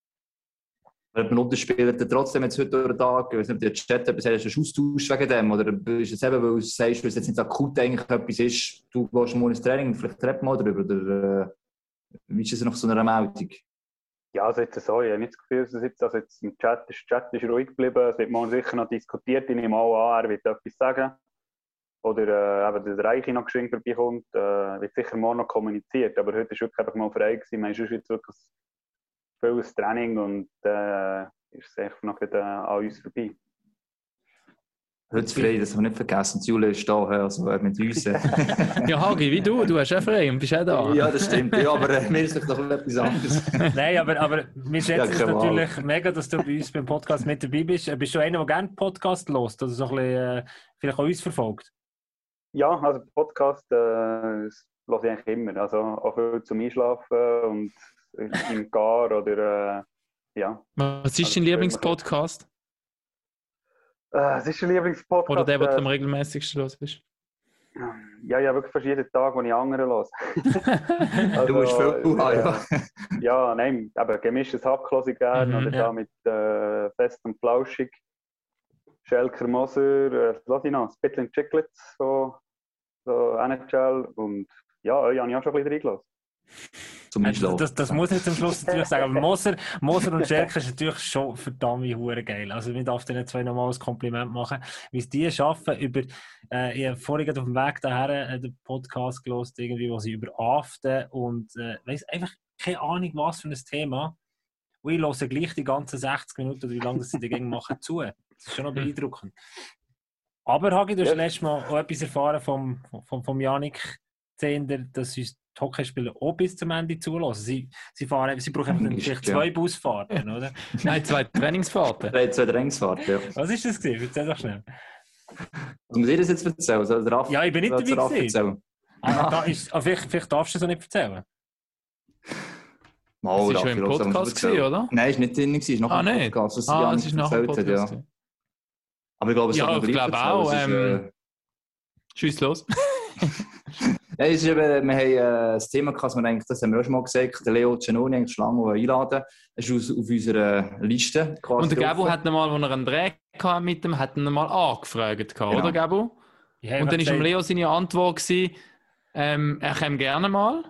Benutzt der Spieler dann trotzdem jetzt heute durch den Tag, weiß nicht, der Chat etwas hast, hast Austausch wegen dem? Oder ist es eben, weil du sagst, weil es jetzt nicht akut eigentlich etwas ist, du gehst mal ins Training vielleicht reden mal darüber? Oder äh, wie ist es nach so einer Meldung? Ja, also jetzt so, ich habe nicht das Gefühl, dass es jetzt, also jetzt im Chat, der Chat ist ruhig geblieben, es wird morgen sicher noch diskutiert, ich nehme auch an, er wird etwas sagen. Oder äh, eben, der Reiche noch geschwind vorbeikommt, äh, wird sicher morgen noch kommuniziert, aber heute ist wirklich einfach mal frei gewesen, sonst jetzt wirklich ein volles Training und äh, ist es einfach noch äh, an uns vorbei. Heute frei, das haben wir nicht vergessen. Die Jule ist da, also mit uns. Ja, Hagi, wie du, du hast auch frei und bist auch da. ja, das stimmt. Ja, aber äh, mir ist doch noch etwas anderes. Nein, aber, aber wir schätzen Ja, es Wahl. natürlich mega, dass du bei uns beim Podcast mit dabei bist. Äh, Bist du einer, der gerne Podcast hört oder so ein bisschen, äh, vielleicht auch uns verfolgt? Ja, also Podcast, äh, das höre ich eigentlich immer, also auch viel zum Einschlafen und im Gar oder äh, ja. Was ist Also, dein Lieblingspodcast? Äh, es ist ein Lieblingspodcast. Oder der, den äh, du am regelmäßigsten los bist? Ja, ja, wirklich fast jeden Tag, wo ich andere höre. du bist viel Uha, ja. Ja, nein, aber gemischtes Hack höre ich gerne. Mhm, oder ja. da mit äh, Fest und Flauschig. Schelker Moser, äh, was lasse ich noch? Spittle and Chicklets, so, so NHL. Und ja, euch habe ich auch schon ein bisschen reingelassen. Zum Äh, Einschlafen. Das, das muss ich zum Schluss natürlich sagen. Aber Moser, Moser und Schelker ist natürlich schon verdammt hure geil. Also, wir darf denen zwei nochmal ein Kompliment machen, wie es die schaffen. Über, äh, ich habe vorhin auf dem Weg daher äh, den Podcast gelost, irgendwie, wo sie über Aften und äh, weiss, einfach keine Ahnung, was für ein Thema. Und ich höre gleich die ganzen 60 Minuten oder wie lange sie dagegen machen zu. Das ist schon noch beeindruckend. Aber Hagi, du hast Ja. letztes Mal auch etwas erfahren vom, vom, vom Janik Zehnder, dass uns Hockeyspieler auch bis zum Ende zulassen. Sie, sie, fahren, sie brauchen Ist vielleicht ja. zwei Busfahrten, oder? Nein, zwei Trainingsfahrten. Drei, zwei Drängsfahrt, ja. Was ist das gewesen? Erzähl doch schnell. Was muss ich das jetzt erzählen? Soll Raff, Ja, ich bin nicht dabei gewesen. Aber da ist, ah, vielleicht, vielleicht darfst du es auch nicht erzählen. Mal, Das war schon im Podcast, gewesen, oder? Nein, ist nicht drin, gewesen, ist nach Ah, dem nicht? Podcast, was Ah, es ist erzählt hat, Podcast. ja. Aber ich glaube, es Ja, hat noch ich glaube erzählt. auch, ist, ähm, äh, Schieß los. Ja, es ist eben, wir haben äh, das Thema gehabt, dass wir eigentlich, das haben wir auch schon mal gesagt, den Leo Giannoni eigentlich schon lange einladen. Er ist aus, auf unserer Liste quasi Und der Gabo hat mal, als er einen Dreh hatte mit dem, hat ihn mal angefragt, Genau. oder Gabo? Und dann war Leo seine Antwort, gewesen, ähm, er käme gerne mal.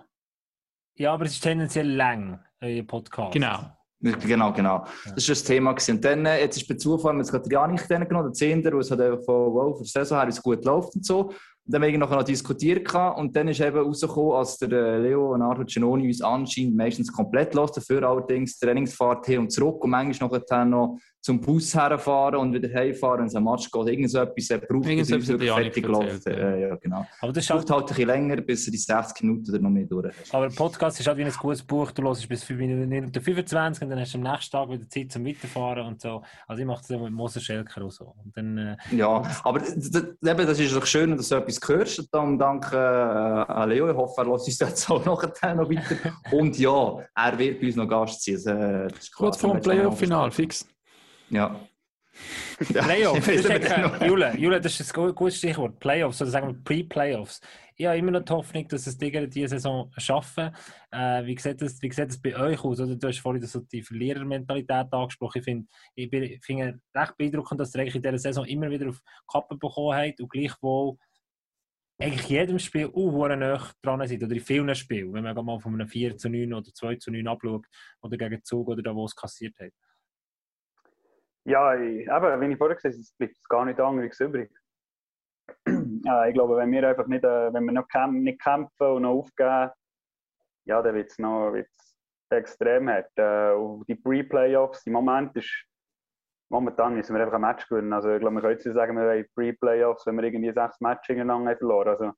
Ja, aber es ist tendenziell lang, euer Podcast. Genau. Genau, genau. Das war das Thema. Gewesen. Und dann, äh, jetzt ist bei Zufall, haben wir jetzt gerade den Janik genommen, der Zehnder, wo es halt einfach von, wow, für die Saison her es gut läuft und so. Und dann haben wir noch diskutiert und dann ist eben rausgekommen, als der äh, Leo Leonardo Giannoni uns anscheinend meistens komplett lässt, dafür allerdings Trainingsfahrt hin und zurück und manchmal noch zum Bus herfahren und wieder heimfahren, wenn es ein Match geht, irgend so etwas, er braucht Irgend so bis etwas uns hat der wirklich fertig läuft. erzählt, Äh, ja, genau. Aber das halt, braucht halt ein bisschen länger, bis er die 60 Minuten oder noch mehr durch hat. aber ein Podcast ist halt wie ein gutes Buch. Du hörst bis 5 Minuten 25 und dann hast du am nächsten Tag wieder Zeit zum Weiterfahren und so. Also ich mache das mit Moser Schelker und so. Und dann, äh, Ja, aber eben, das ist doch schön, dass du etwas hörst. Und dann danke äh, an Leo. Ich hoffe, er lässt uns jetzt auch nachher noch weiter. Und ja, er wird bei uns noch Gast sein. Also, äh, das ist Kurz quasi- vor dem Playoff-Final, fix. Ja. ja. Playoffs, das ist eigentlich, noch. Jule, Jule, das ist ein gu- gutes Stichwort. Playoffs, oder sagen wir Pre-Playoffs. Ich habe immer noch die Hoffnung, dass es die diese Saison schaffen. Äh, wie, sieht das, wie sieht das bei euch aus? Oder? Du hast vorhin so die Verlierermentalität angesprochen. Ich finde ich finde recht beeindruckend, dass ihr eigentlich in dieser Saison immer wieder auf die Kappe bekommen habt und gleichwohl eigentlich jedem Spiel uh, nah dran seid. Oder in vielen Spielen, wenn man mal von einem 4 zu 9 oder 2 zu 9 abschaut oder gegen Zug oder da, wo es kassiert hat. Ja, eben, wie ich vorher gesagt habe, es bleibt gar nicht anderes übrig. äh, ich glaube, wenn wir einfach nicht, äh, wenn wir noch kämp nicht kämpfen und noch aufgeben, ja, dann wird es noch wird's extrem hart. Äh, und die Pre-Playoffs, im Moment ist, momentan müssen wir einfach ein Match gewinnen. Also ich glaube, jetzt nicht sagen, wir wollen Pre-Playoffs, wenn wir irgendwie sechs Matches haben verloren. Also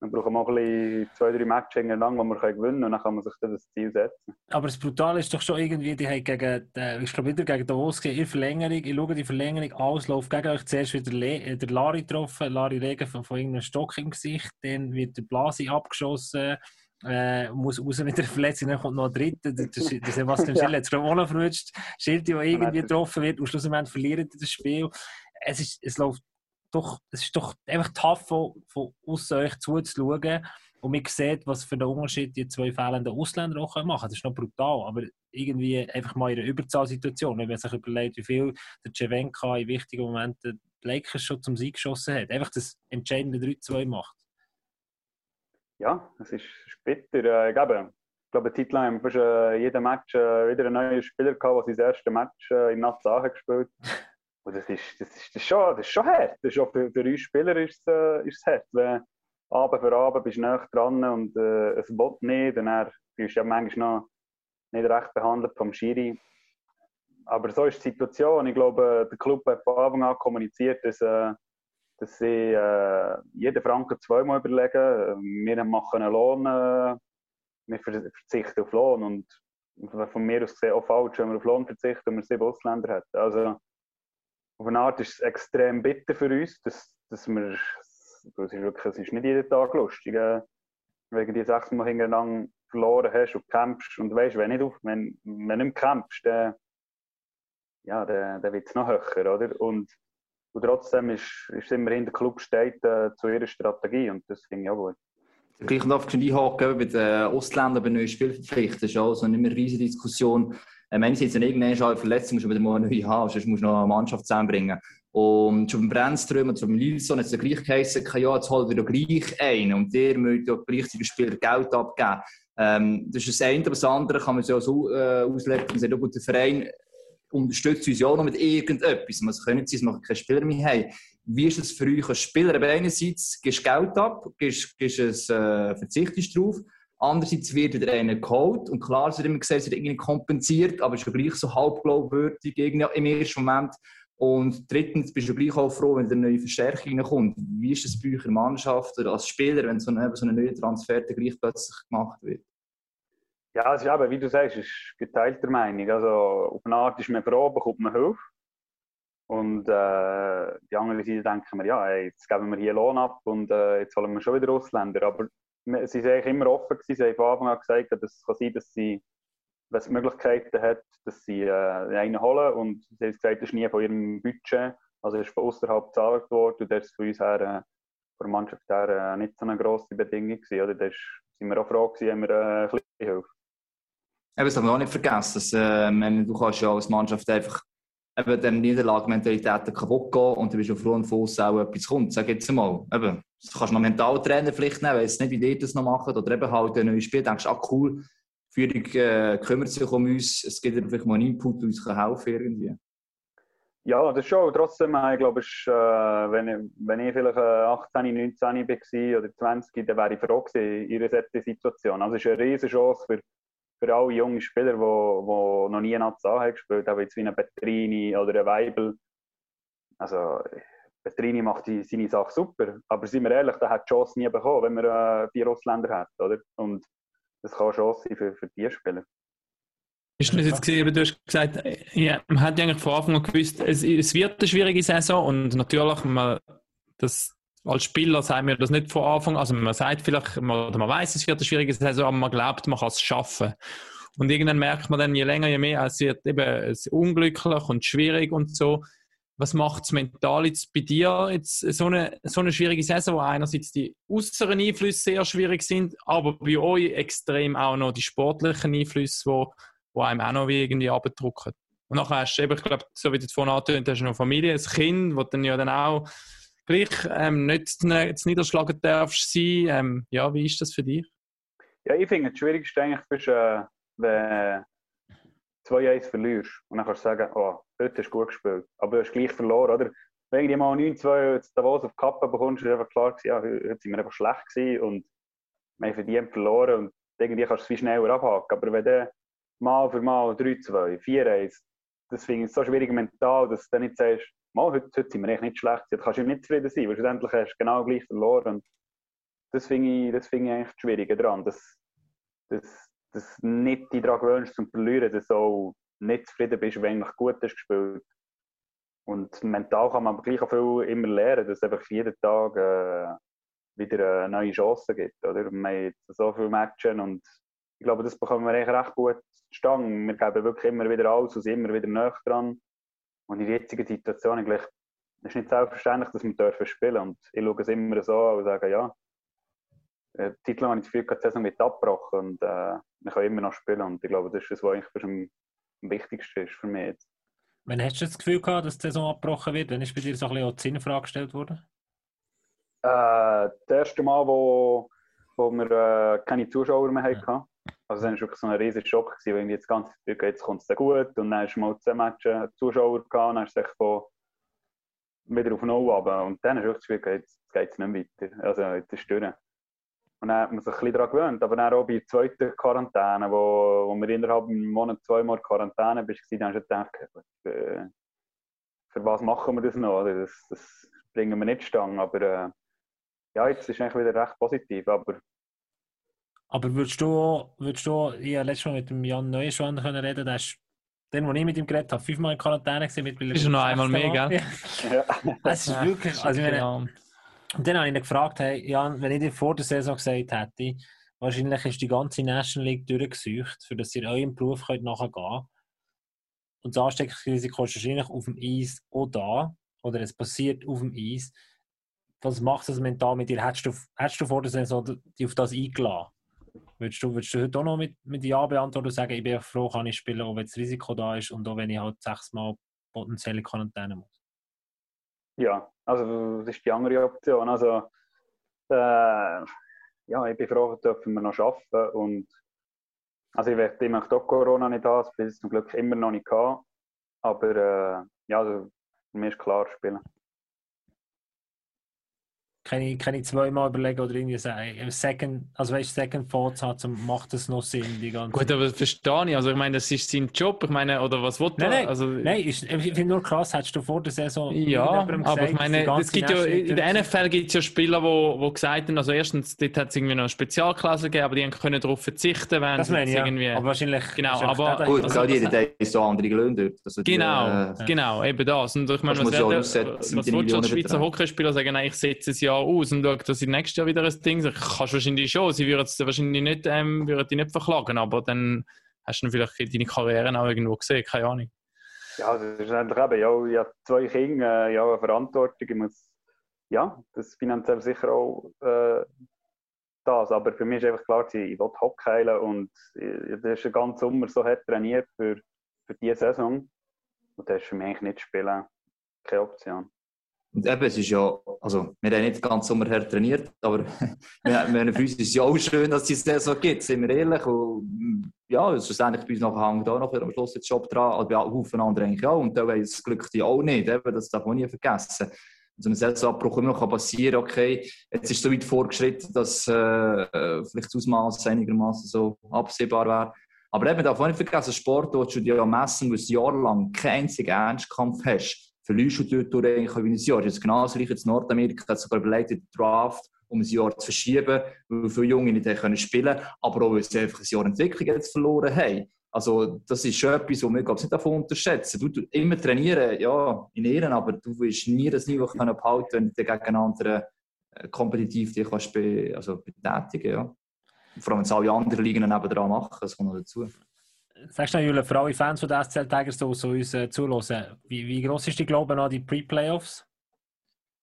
Dann brauchen wir auch ein bisschen zwei, drei Matches hintereinander, wo wir gewinnen können und dann kann man sich dann das Ziel setzen. Aber das Brutale ist doch schon irgendwie, die haben gegen, äh, ich glaube wieder gegen Davos in der Verlängerung, ich schaue die Verlängerung, Auslauf gegen euch zuerst wieder Le äh, der Lari getroffen, Lari Regen von, von irgendeinem Stock im Gesicht, dann wird der Blasi abgeschossen, äh, muss raus mit der Verletzung, dann kommt noch ein dritter, der, der, der Sebastian Schill hat es gerade auch noch verwünscht, Schild, der irgendwie getroffen wird und schlussendlich verliert das Spiel. Es, ist, es läuft doch, es ist doch einfach tough, von, von außen euch zuzuschauen und man sieht, was für einen Unterschied die zwei fehlenden Ausländer auch machen können. Das ist noch brutal, aber irgendwie einfach mal in einer Überzahlsituation, wenn man sich überlegt, wie viel der Cevenka in wichtigen Momenten die Lakers schon zum Sieg geschossen hat. Einfach das entscheidende 3-2 macht. Ja, es ist, bitter. Äh, glaube, ich glaube, eine Zeit lang haben wir fast äh, jeden Match äh, wieder einen neuen Spieler gehabt, der sein erstes Match äh, in Nazache gespielt Und das ist, das ist, das ist, schon, das ist schon hart. Das ist auch für, für uns Spieler ist es, äh, ist es hart. Wenn Abend für Abend bist du näher dran und äh, es will nicht, dann fühlst du ja manchmal noch nicht recht behandelt vom Schiri. Aber so ist die Situation. Ich glaube, der Club hat von Anfang an kommuniziert, dass, äh, dass sie äh, jeden Franken zweimal überlegen. Wir machen einen Lohn, äh, wir verzichten auf Lohn. Und von mir aus gesehen auch falsch, wenn wir auf Lohn verzichten und wir sieben Ausländer hätten. Also, auf eine Art ist es extrem bitter für uns, dass, dass wir, es ist wirklich, es ist nicht jeden Tag lustig, äh, wenn du die sechs Mal hintereinander verloren hast und kämpfst und weißt, wenn, nicht auf, wenn, wenn nicht kämpfst, dann, ja, dann, dann wird es noch höher, oder? Und, und trotzdem ist, ist immerhin der Club steht äh, zu ihrer Strategie und das finde ich auch gut. Gleich darf ich einhaken bei den Ausländern bei neuen Spielverpflichtungen. Ist also nicht mehr eine riesige Diskussion. Ähm, einerseits, wenn irgendwann schon eine Verletzung musst du wieder mal eine haben, sonst musst du noch eine Mannschaft zusammenbringen. Und schon beim Brennström und beim Lilson hat es gleich geheißen, ja, jetzt holt ihr doch gleich einen und der müsst ja gleichzeitig Spieler Geld abgeben. Ähm, das ist das eine, aber das andere kann man so äh, auslegen, man sagt, gut, der Verein unterstützt uns ja auch noch mit irgendetwas. Man sein, dass wir keine Spieler mehr haben. Wie ist es für euch als Spieler? Aber einerseits gibst du Geld ab, gibst, gibst es, äh, verzichtest drauf. Andererseits wird wieder einer geholt. Und klar, es wird immer gesagt, es wird irgendwie kompensiert, aber es ist ja gleich so halb glaubwürdig im ersten Moment. Und drittens bist du gleich auch froh, wenn eine neue Verstärkung kommt. Wie ist das bei euch in der Mannschaft oder als Spieler, wenn so ein so eine neue Transfer gleich plötzlich gemacht wird? Ja, es ist eben, wie du sagst, ist geteilter Meinung. Also, auf eine Art ist man froh, bekommt man Hilfe. Und äh, die andere Seite denken wir, ja, ey, jetzt geben wir hier Lohn ab und äh, jetzt holen wir schon wieder Ausländer. Aber sie sind eigentlich immer offen gewesen. Sie haben von Anfang an gesagt, dass es kann sein dass sie, wenn es Möglichkeiten hat, dass sie äh, einen holen. Und sie haben gesagt, das ist nie von ihrem Budget. Also ist von außerhalb gezahlt worden. Und das ist für uns her, äh, von der Mannschaft her, äh, nicht so eine grosse Bedingung. Oder? Da sind wir auch froh gewesen, haben wir äh, ein bisschen Hilfe. Eben, das darf man auch nicht vergessen. Dass, äh, du kannst ja als Mannschaft einfach eben der Niederlagementalität kaputt gehen und du bist auf und Fuß auch etwas kommt. Sag jetzt mal. Eben, du kannst noch Mentaltrainer vielleicht nehmen, weiß nicht, wie die das noch machen. Oder eben halt ein neues Spiel. Du denkst, ah cool, Führung äh, kümmert sich um uns. Es gibt vielleicht mal einen Input, der uns helfen kann irgendwie. Ja, das schon. Trotzdem, äh, ich glaube, ist, äh, wenn, ich, wenn ich vielleicht 18, 19 war oder 20, dann wäre ich froh gewesen in solchen Situation. Also es ist eine riesige Chance für für alle jungen Spieler, die, die noch nie in Nazi haben gespielt haben, jetzt wie ein Petrini oder ein Weibel. Also, Petrini macht die, seine Sache super, aber sind wir ehrlich, der hat die Chance nie bekommen, wenn man äh, vier Ausländer hat, oder? Und das kann eine Chance sein für, für die Spieler. Ist das jetzt gesehen, du hast gesagt, ja, man hat eigentlich von Anfang an gewusst, es, es wird eine schwierige Saison und natürlich, man, das, als Spieler sagen wir das nicht von Anfang Also man sagt vielleicht, man, oder man weiß, es wird eine schwierige Saison, aber man glaubt, man kann es schaffen. Und irgendwann merkt man dann, je länger, je mehr, es wird eben unglücklich und schwierig und so. Was macht es mental jetzt bei dir jetzt so eine, so eine schwierige Saison, wo einerseits die äußeren Einflüsse sehr schwierig sind, aber bei euch extrem auch noch die sportlichen Einflüsse, wo, wo einem auch noch irgendwie abdrücken. Und nachher hast du eben, ich glaube, so wie du vorhin angetönt hast, noch Familie, ein Kind, wo dann ja dann auch gleich ähm, nicht zu niederschlagen darfst sein. Ähm, ja, wie ist das für dich? Ja, ich finde, das Schwierigste eigentlich ist, äh, wenn du 2-1 verlierst und dann kannst du sagen, oh, heute hast du gut gespielt, aber du hast gleich verloren, oder? Wenn du mal 9-2 Davos auf die Kappe bekommst, ist einfach klar ja, heute sind wir einfach schlecht gewesen und wir haben verdient verloren und irgendwie kannst du es viel schneller abhaken. Aber wenn du mal für mal 3-2, 4-1, das finde ich so schwierig mental, dass du dann nicht sagst, mal, heute, heute sind wir echt nicht schlecht. Jetzt kannst du nicht zufrieden sein, weil schlussendlich hast du genau gleich verloren. Und das finde ich, das finde ich eigentlich das Schwierige daran, dass, dass, dass nicht die daran gewöhnst zum Verlieren, dass du nicht zufrieden bist, wenn eigentlich gut hast gespielt. Und mental kann man aber gleich auch viel immer lernen, dass es einfach jeden Tag äh, wieder eine neue Chance gibt. Oder? Wir haben so viele Matches und ich glaube, das bekommen wir eigentlich recht gut zustande. Wir geben wirklich immer wieder alles und sind immer wieder näher dran. Und in der jetzigen Situation eigentlich, es ist nicht selbstverständlich, dass wir dürfen spielen Und ich schaue es immer so an und sage, ja, äh, Titel habe ich das Gefühl, die Saison wird abgebrochen und äh, wir können immer noch spielen. Und ich glaube, das ist das, was eigentlich am, am wichtigsten ist für mich jetzt. Wann hast du das Gefühl gehabt, dass die Saison abgebrochen wird? Wann ist bei dir so ein bisschen die Sinnfrage gestellt worden? Äh, das erste Mal, wo, wo wir äh, keine Zuschauer mehr hatten. Ja. Also das war wirklich so ein riesiger Schock, gewesen, weil jetzt ganz jetzt kommt es gut und dann hast du mal zehn Matches Zuschauer gehabt und dann hast du von wieder auf Null runter. Und dann hast du wirklich das Gefühl, jetzt geht es nicht weiter. Also jetzt ist es durch. Und dann hat man sich ein bisschen daran gewöhnt. Aber dann auch bei der zweiten Quarantäne, wo, wo wir innerhalb einem Monat zweimal Quarantäne bist, dann hast du gedacht, äh, für was machen wir das noch? Das, das bringen wir nicht stangen. Aber äh, ja, jetzt ist es eigentlich wieder recht positiv. Aber aber würdest du, würdest du ich habe letztes Mal mit dem Jan Neuschwander können reden, der ist, den, wo ich mit ihm geredet habe, fünfmal in Quarantäne gesehen. Mit ist er noch einmal mehr, gell? Ja. Es ist wirklich, also ich meine, und dann habe ich ihn gefragt, hey, Jan, wenn ich dir vor der Saison gesagt hätte, wahrscheinlich ist die ganze National League durchgesucht, für dass ihr eurem Beruf könnt nachher gehen Und das Ansteckungsrisiko ist wahrscheinlich auf dem Eis auch da, oder es passiert auf dem Eis. Was macht das mental mit dir? Hättest du, hättest du vor der Saison dich auf das eingeladen? Würdest du, würdest du heute auch noch mit, mit Ja beantworten und sagen, ich bin froh, kann ich spielen, auch wenn das Risiko da ist und auch wenn ich halt sechsmal potenzielle Quarantäne muss? Ja, also das ist die andere Option. Also, äh, ja, ich bin froh, dürfen wir noch arbeiten und also ich, möchte, ich möchte auch Corona nicht haben, das bis zum Glück immer noch nicht gehabt. Aber äh, ja, also, mich ist klar, spielen kann ich, kann ich zweimal überlegen oder irgendwie sagen, Second, also weißt Second Thoughts hat, macht das noch Sinn, die ganze Gut, aber das verstehe ich. Also ich meine, das ist sein Job. Ich meine, oder was will nein, nein, also, nein, ich, ich finde nur krass, hättest du vor der Saison Ja, aber ich meine, es gibt ja, in der NFL gibt es ja Spieler, wo, wo gesagt haben, also erstens, dort hat es irgendwie noch eine Spezialklasse gegeben, aber die können darauf verzichten, wenn das meine ich, irgendwie... Ja. Aber wahrscheinlich... Genau, aber... Gut, also, also, jeder der ist so andere Löhne dort. Also genau, die, äh, genau, eben das. Und ich meine, was, was, was, was willst du als Schweizer Hockeyspieler sagen, nein, ich setze es ja aus und schaue, dass ich nächstes Jahr wieder ein Ding. Ich kannst wahrscheinlich schon. Sie würden es wahrscheinlich nicht, ähm, würden die nicht verklagen, aber dann hast du vielleicht deine Karriere auch irgendwo gesehen, keine Ahnung. Ja, das ist eigentlich eben, ja, ich habe zwei Kinder, äh, ja, eine Verantwortung. Ich muss, ja, das finanziell sicher auch äh, das. Aber für mich ist einfach klar, ich will Hockey und ich, das ist den ganzen Sommer so hart trainiert für, für diese Saison. Und das ist für mich eigentlich nicht spielen keine Option. Und eben, es ist ja, also, wir haben nicht ganz sommerher trainiert, aber wir, für uns ist es ja auch schön, dass es das so gibt, sind wir ehrlich. Und, ja, schlussendlich bei uns nachher hängt auch noch am Schluss der Job dran, aber bei Haufen anderen eigentlich auch. Und da haben das Glück die auch nicht, eben, das darf man nie vergessen. Also ein Saisonabbruch immer noch passieren okay, jetzt ist es so weit vorgeschritten, dass äh, vielleicht das Ausmaß einigermaßen so absehbar wäre. Aber eben, darf man nicht vergessen, Sport, wo du ja messen, du jahrelang keinen einzigen Ernstkampf hast verlierst du dort eigentlich ein Jahr. Ist genau das gleiche in Nordamerika, hat sogar überlegt, den Draft um ein Jahr zu verschieben, weil viele Junge nicht können spielen aber auch, weil sie einfach ein Jahr Entwicklung jetzt verloren haben. Also, das ist schon etwas, was wir glaube nicht davon unterschätzen. Du, du immer trainieren, ja, in Ehren, aber du willst nie das Niveau können behalten, wenn du gegen andere äh, kompetitiv dich kannst be, also betätigen ja. Vor allem, wenn es alle anderen Ligen nebenan machen, das kommt noch dazu. Sagst du, Julia, für alle Fans von der SCL Tigers, die so uns äh, zuhören, wie, wie groß ist die Glaube an die Pre-Playoffs?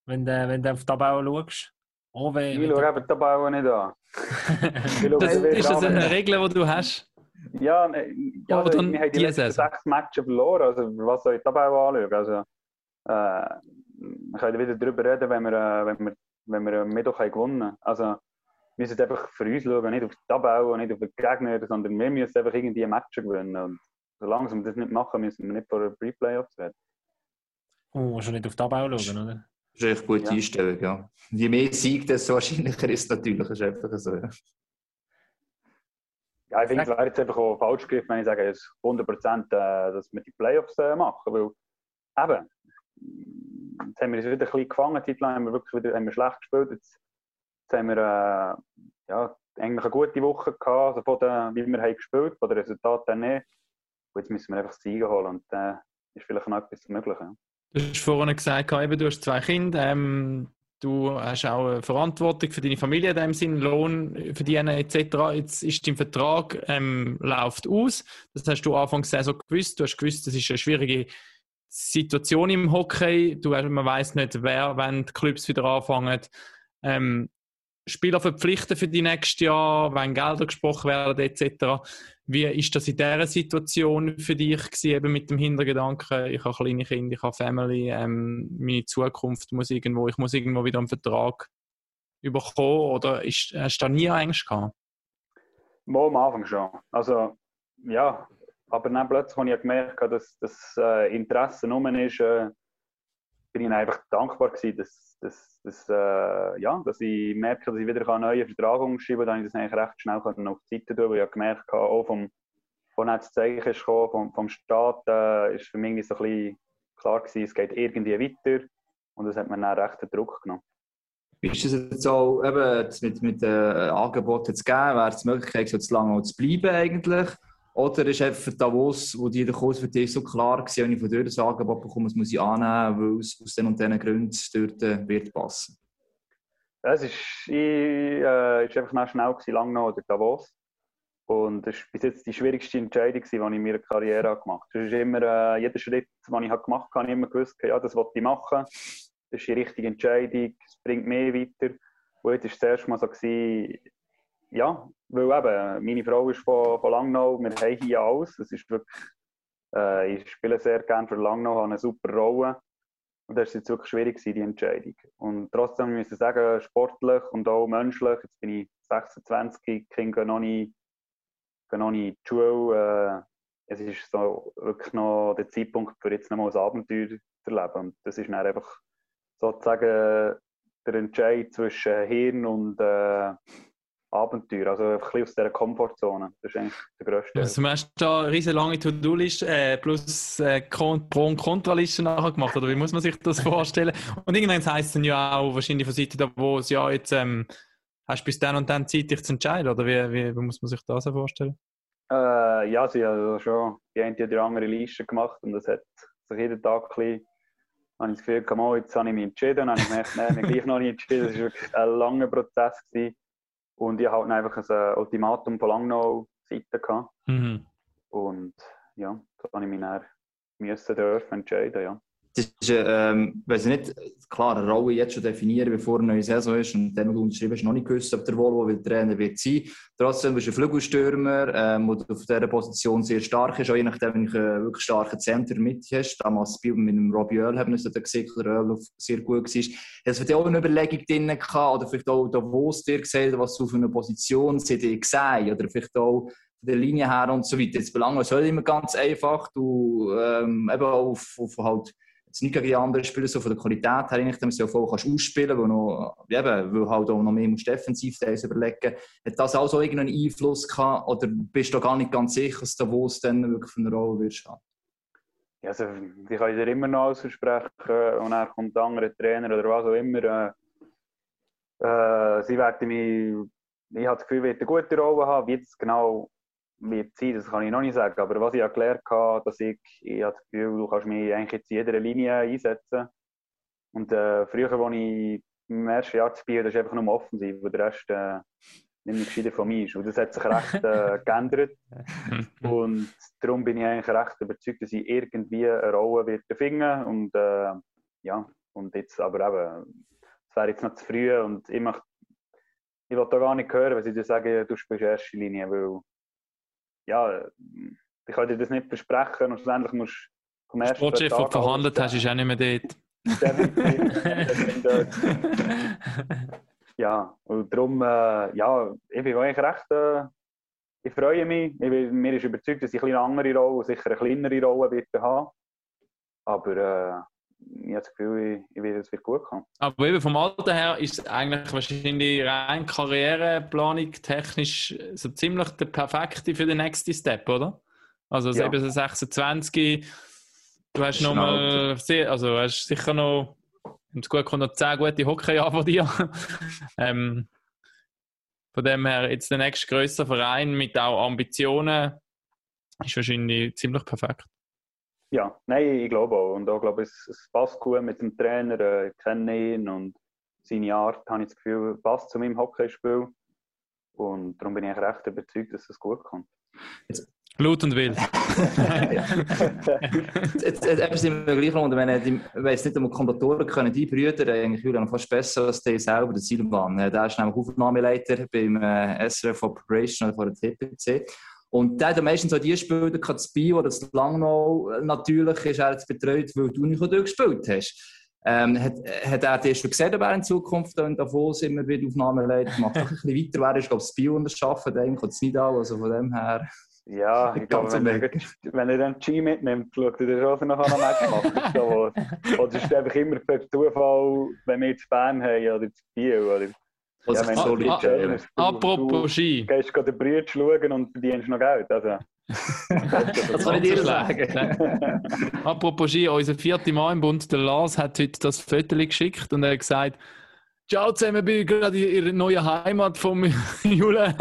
Wenn, äh, wenn du auf die Tabelle schaust? Oh, wenn, ich schaue eben die Tabelle nicht an. das, ist das eine Regel, die du hast? Ja, ne, ja, dann wir haben die letzten sechs Matches verloren. Also, was soll ich die Tabelle anschauen? Also, äh, wir können wieder darüber reden, wenn wir, äh, wenn wir, wenn wir Mittwoch gewonnen haben. Also, wir müssen einfach für uns schauen, nicht auf die Tabelle und nicht auf den Gegner, sondern wir müssen einfach irgendwie ein Match gewinnen. Und solange wir das nicht machen, müssen wir nicht vor den Pre-Playoffs werden. Oh, schon nicht auf die Tabelle schauen, oder? Das ist echt gute ja. Einstellung, ja. Je mehr Sieg, desto wahrscheinlicher ist es natürlich. Das ist einfach so, ja. Ja, ich finde, es wäre jetzt einfach auch falsch gegriffen, wenn ich sage, es ist 100%, äh, dass wir die Playoffs äh, machen. Weil, eben, jetzt haben wir uns wieder ein bisschen gefangen. Zeit lang haben wir wirklich wieder haben wir schlecht gespielt. Jetzt haben wir äh, ja, eigentlich eine gute Woche gehabt, also von der, wie wir haben gespielt, von den Resultaten nicht. Und jetzt müssen wir einfach das Siegen holen und dann äh, ist vielleicht noch etwas möglich. Ja. Du hast vorhin gesagt, eben, du hast zwei Kinder, ähm, du hast auch eine Verantwortung für deine Familie in dem Sinn, Lohn verdienen etc. Jetzt ist dein Vertrag ähm, läuft aus. Das hast du Anfangs der Saison gewusst. Du hast gewusst, das ist eine schwierige Situation im Hockey. Du, man weiß nicht, wer, wenn die Clubs wieder anfangen. Ähm, Spieler verpflichten für die nächsten Jahr, wenn Gelder gesprochen werden etc. Wie ist das in dieser Situation für dich gewesen, eben mit dem Hintergedanken, ich habe kleine Kinder, ich habe Family, ähm, meine Zukunft muss irgendwo, ich muss irgendwo wieder einen Vertrag überkommen oder ist, hast du da nie Angst gehabt? Mal am Anfang schon. Also, ja, aber dann plötzlich habe ich gemerkt, dass das äh, Interesse rum ist, äh, bin ich einfach dankbar gewesen, dass, dass, dass, äh, ja, dass ich merke, dass ich wieder einen neuen Vertrag umschreiben kann, dann habe ich das recht schnell auf die Seite tun, weil ich gemerkt habe, auch vom, von das Zeichen gekommen, vom, vom Staat, äh, ist für mich so ein bisschen klar gewesen, es geht irgendwie weiter und das hat mir dann recht den Druck genommen. Ist es jetzt auch eben mit, mit äh, Angeboten zu geben, wäre es die Möglichkeit, so zu lange zu bleiben eigentlich? Oder ist einfach Davos, wo die der Kurs für dich so klar war, wenn ich von dort das Angebot bekomme, das muss ich annehmen, weil es aus den und diesen Gründen dort äh, wird passen? Es ist, ich, äh, ist einfach schnell gewesen, lang noch oder Davos. Und das war bis jetzt die schwierigste Entscheidung, die ich in meiner Karriere gemacht habe. Es ist immer, äh, jeder Schritt, den ich gemacht habe, habe ich immer gewusst, ja, das wollte ich machen. Das ist die richtige Entscheidung, es bringt mehr weiter. Und jetzt war es das erste Mal so, gewesen, ja, weil eben, meine Frau ist von, von Langnau, wir haben hier alles. Es ist wirklich, äh, ich spiele sehr gerne für Langnau, habe eine super Rolle. Und das war jetzt wirklich schwierig, die Entscheidung. Und trotzdem muss ich sagen, sportlich und auch menschlich, jetzt bin ich 26, die Kinder gehen noch nicht, in die Schule. Äh, es ist so wirklich noch der Zeitpunkt, für jetzt noch mal ein Abenteuer zu erleben. Und das ist dann einfach sozusagen der Entscheid zwischen Hirn und äh, Abenteuer, also ein bisschen aus dieser Komfortzone. Das ist eigentlich der grösste. Also, du hast da eine riesige lange To-Do-Liste äh, plus äh, Pro- und Kontraliste nachher gemacht, oder wie muss man sich das vorstellen? und irgendwann heisst es dann ja auch wahrscheinlich von Seite da, wo es ja jetzt ähm, hast du bis dann und dann Zeit, dich zu entscheiden, oder wie, wie, wie muss man sich das vorstellen? Äh, ja, sie haben also schon die eine oder andere Liste gemacht und das hat sich jeden Tag ein bisschen habe ich das Gefühl, komm, jetzt habe ich mich entschieden. Dann habe ich gemerkt, nein, ich gleich noch nicht entschieden. Das war wirklich ein langer Prozess. Gewesen. Und ich hatte einfach ein äh, Ultimatum von Langnau-Seite. Mhm. Und ja, da habe ich mich dann müssen dürfen entscheiden, ja. Ist, ähm, weiß nicht, klar, eine Rolle jetzt schon definieren, bevor eine neue Saison ist und dann, wo unterschrieben hast, noch nicht gewusst, ob der Volvo will Trainer wird sein. Trotzdem bist du ein Flügelstürmer, ähm, der auf dieser Position sehr stark ist, auch je nachdem, wenn du einen wirklich starken Center mit hast. Damals mit dem Robbie Earl haben wir es gesehen, der Earl sehr gut war. Es dich auch eine Überlegung drin gehabt, oder vielleicht auch wo es dir gesagt was du für eine Position sie dir oder vielleicht auch der Linie her und so weiter. Jetzt belangen ist halt immer ganz einfach, du ähm, eben auf, auf halt jetzt nicht gegen die anderen Spieler so von der Qualität her, ich dass du voll kannst ausspielen weil noch, eben, weil halt auch noch mehr musst defensiv überlegen Hat das auch so irgendeinen Einfluss gehabt oder bist du gar nicht ganz sicher, wo es dann wirklich für eine Rolle wirst haben? Ja, also, ich kann dir immer noch alles versprechen und dann kommt ein anderer Trainer oder was auch immer. Äh, äh, sie werden mich, ich habe das Gefühl, wird eine gute Rolle haben. Wie jetzt genau wird sein, das kann ich noch nicht sagen. Aber was ich auch gelernt habe, dass ich, ich habe das Gefühl, du kannst mich eigentlich jetzt in jeder Linie einsetzen. Und äh, früher, als ich im ersten Jahr spiele, das ist einfach nur offensiv, wo der Rest äh, nicht mehr gescheiter von mir ist. Und das hat sich recht äh, geändert. Und darum bin ich eigentlich recht überzeugt, dass ich irgendwie eine Rolle werde finden und äh, ja, und jetzt aber eben, es wäre jetzt noch zu früh und ich, möchte, ich will da gar nicht hören, wenn sie dir sagen, du spielst erste Linie, weil ja, ich kann dir das nicht versprechen. Und schlussendlich musst du vom ersten Sportchef, den du verhandelt hast, ist auch nicht mehr dort. ja, und darum, äh, ja, ich bin eigentlich recht, äh, ich freue mich, ich bin, mir ist überzeugt, dass ich eine andere Rolle, sicher eine kleinere Rolle wird haben, aber äh, ich habe das Gefühl, ich, ich werde es wird gut kommen. Aber eben vom Alter her ist es eigentlich wahrscheinlich rein Karriereplanung technisch so ziemlich der perfekte für den nächsten Step, oder? Also ja. eben so 26, du hast noch mal also hast sicher noch, wenn es gut kommt, noch 10 gute Hockeyjahre von dir. ähm, Von dem her, jetzt der nächste größere Verein mit auch Ambitionen ist wahrscheinlich ziemlich perfekt. Ja, nein, ich glaube auch. Und auch glaube es, es passt gut mit dem Trainer, äh, ich kenne ihn und seine Art, habe ich das Gefühl, passt zu meinem Hockeyspiel. Und darum bin ich recht überzeugt, dass es gut kommt. Blut und Wild. Jetzt, jetzt, sind wir gleich noch, und wenn ich weiss nicht, ob die Kommentatoren können, die Brüder, eigentlich Julian fast besser als der selber, der Silvan. Der ist nämlich Aufnahmeleiter beim äh, SRF Operation oder von der TPC. Und der hat meistens so die Spiele, das Bio oder das Langnau, natürlich ist er jetzt betreut, weil du nicht durchgespielt hast. Ähm, hat, hat er dir schon gesehen, ob er in Zukunft in Davos immer wieder Aufnahmeleiter macht? Doch ein bisschen weiter wäre, ich glaube, das Bio unterschaffen, denke ich, oder das Nidal, also von dem her. Ja, ich glaube, wenn, er, wenn er dann G mitnimmt, schaut er schon, noch ein Match macht. So, oder es ist einfach immer per Zufall, wenn wir jetzt Bern haben oder zu Biel. Oder, Was ja, wenn so du- du- Apropos Ski. Du gehst gerade den Brüder schauen und verdienst noch Geld. Also, Das kann ich dir sagen. Apropos Ski, unser vierter Mann im Bund, der Lars, hat heute das Foto geschickt und er hat gesagt, Ciao zusammen, ich bin gerade in Ihrer neuen Heimat vom Jule.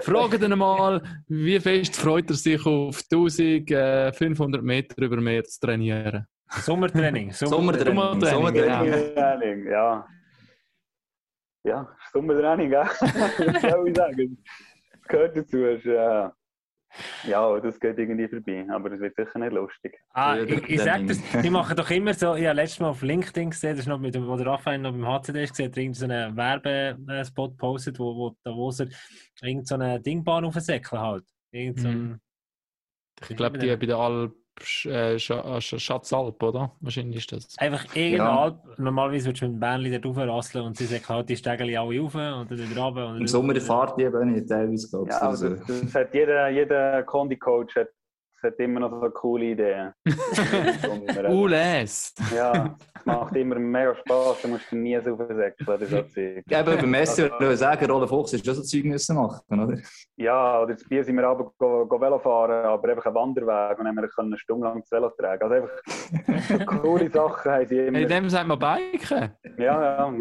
Fragt ihn mal, wie fest freut er sich auf 1500 Meter über Meer zu trainieren? Sommertraining. Sommertraining. Sommertraining, Sommertraining. Sommertraining, ja. Ja, Sommertraining, ja. Was soll ich sagen? Das gehört dazu. Ist, äh, ja, das geht irgendwie vorbei, aber es wird sicher nicht lustig. Ah, Ja, ich, ich sag das, Training. die machen doch immer so, ich habe letztes Mal auf LinkedIn gesehen, das ist noch mit dem, wo der Raphael noch beim HCD ist, gesehen, hat irgend so einen Werbespot postet, wo, wo Davoser irgend so eine Dingbahn aufsäckeln halt. Irgend so ein, Mhm. Ich glaube, die bei der Alp, äh, äh, Sch- Schatzalp, oder? Wahrscheinlich ist das. Einfach irgendeine Ja. Alp, normalerweise würdest du mit dem Bähnchen dort raufrasseln und sie sagen halt die Stegeli alle rauf und dann wieder runter. Und Im Sommer die Fahrt die eben nicht, teilweise, glaube ich. Ja, Also, das, das hat jeder, jeder Condi-Coach hat, hat immer noch so coole Ideen. Sommer, Uh, les! ja, es macht immer mega Spaß, da musst du nie so versäckeln so Zeug. Eben, beim Messi würde ich sagen, Rolle Fuchs ist schon so Zeug müssen machen, oder? Ja, oder zu Bier sind wir aber go, go Velo fahren, aber einfach einen Wanderweg und haben wir können eine Stunde lang das Velo tragen. Also einfach so coole Sachen haben sie immer. Hey, dem sagt man Biken. Ja, ja.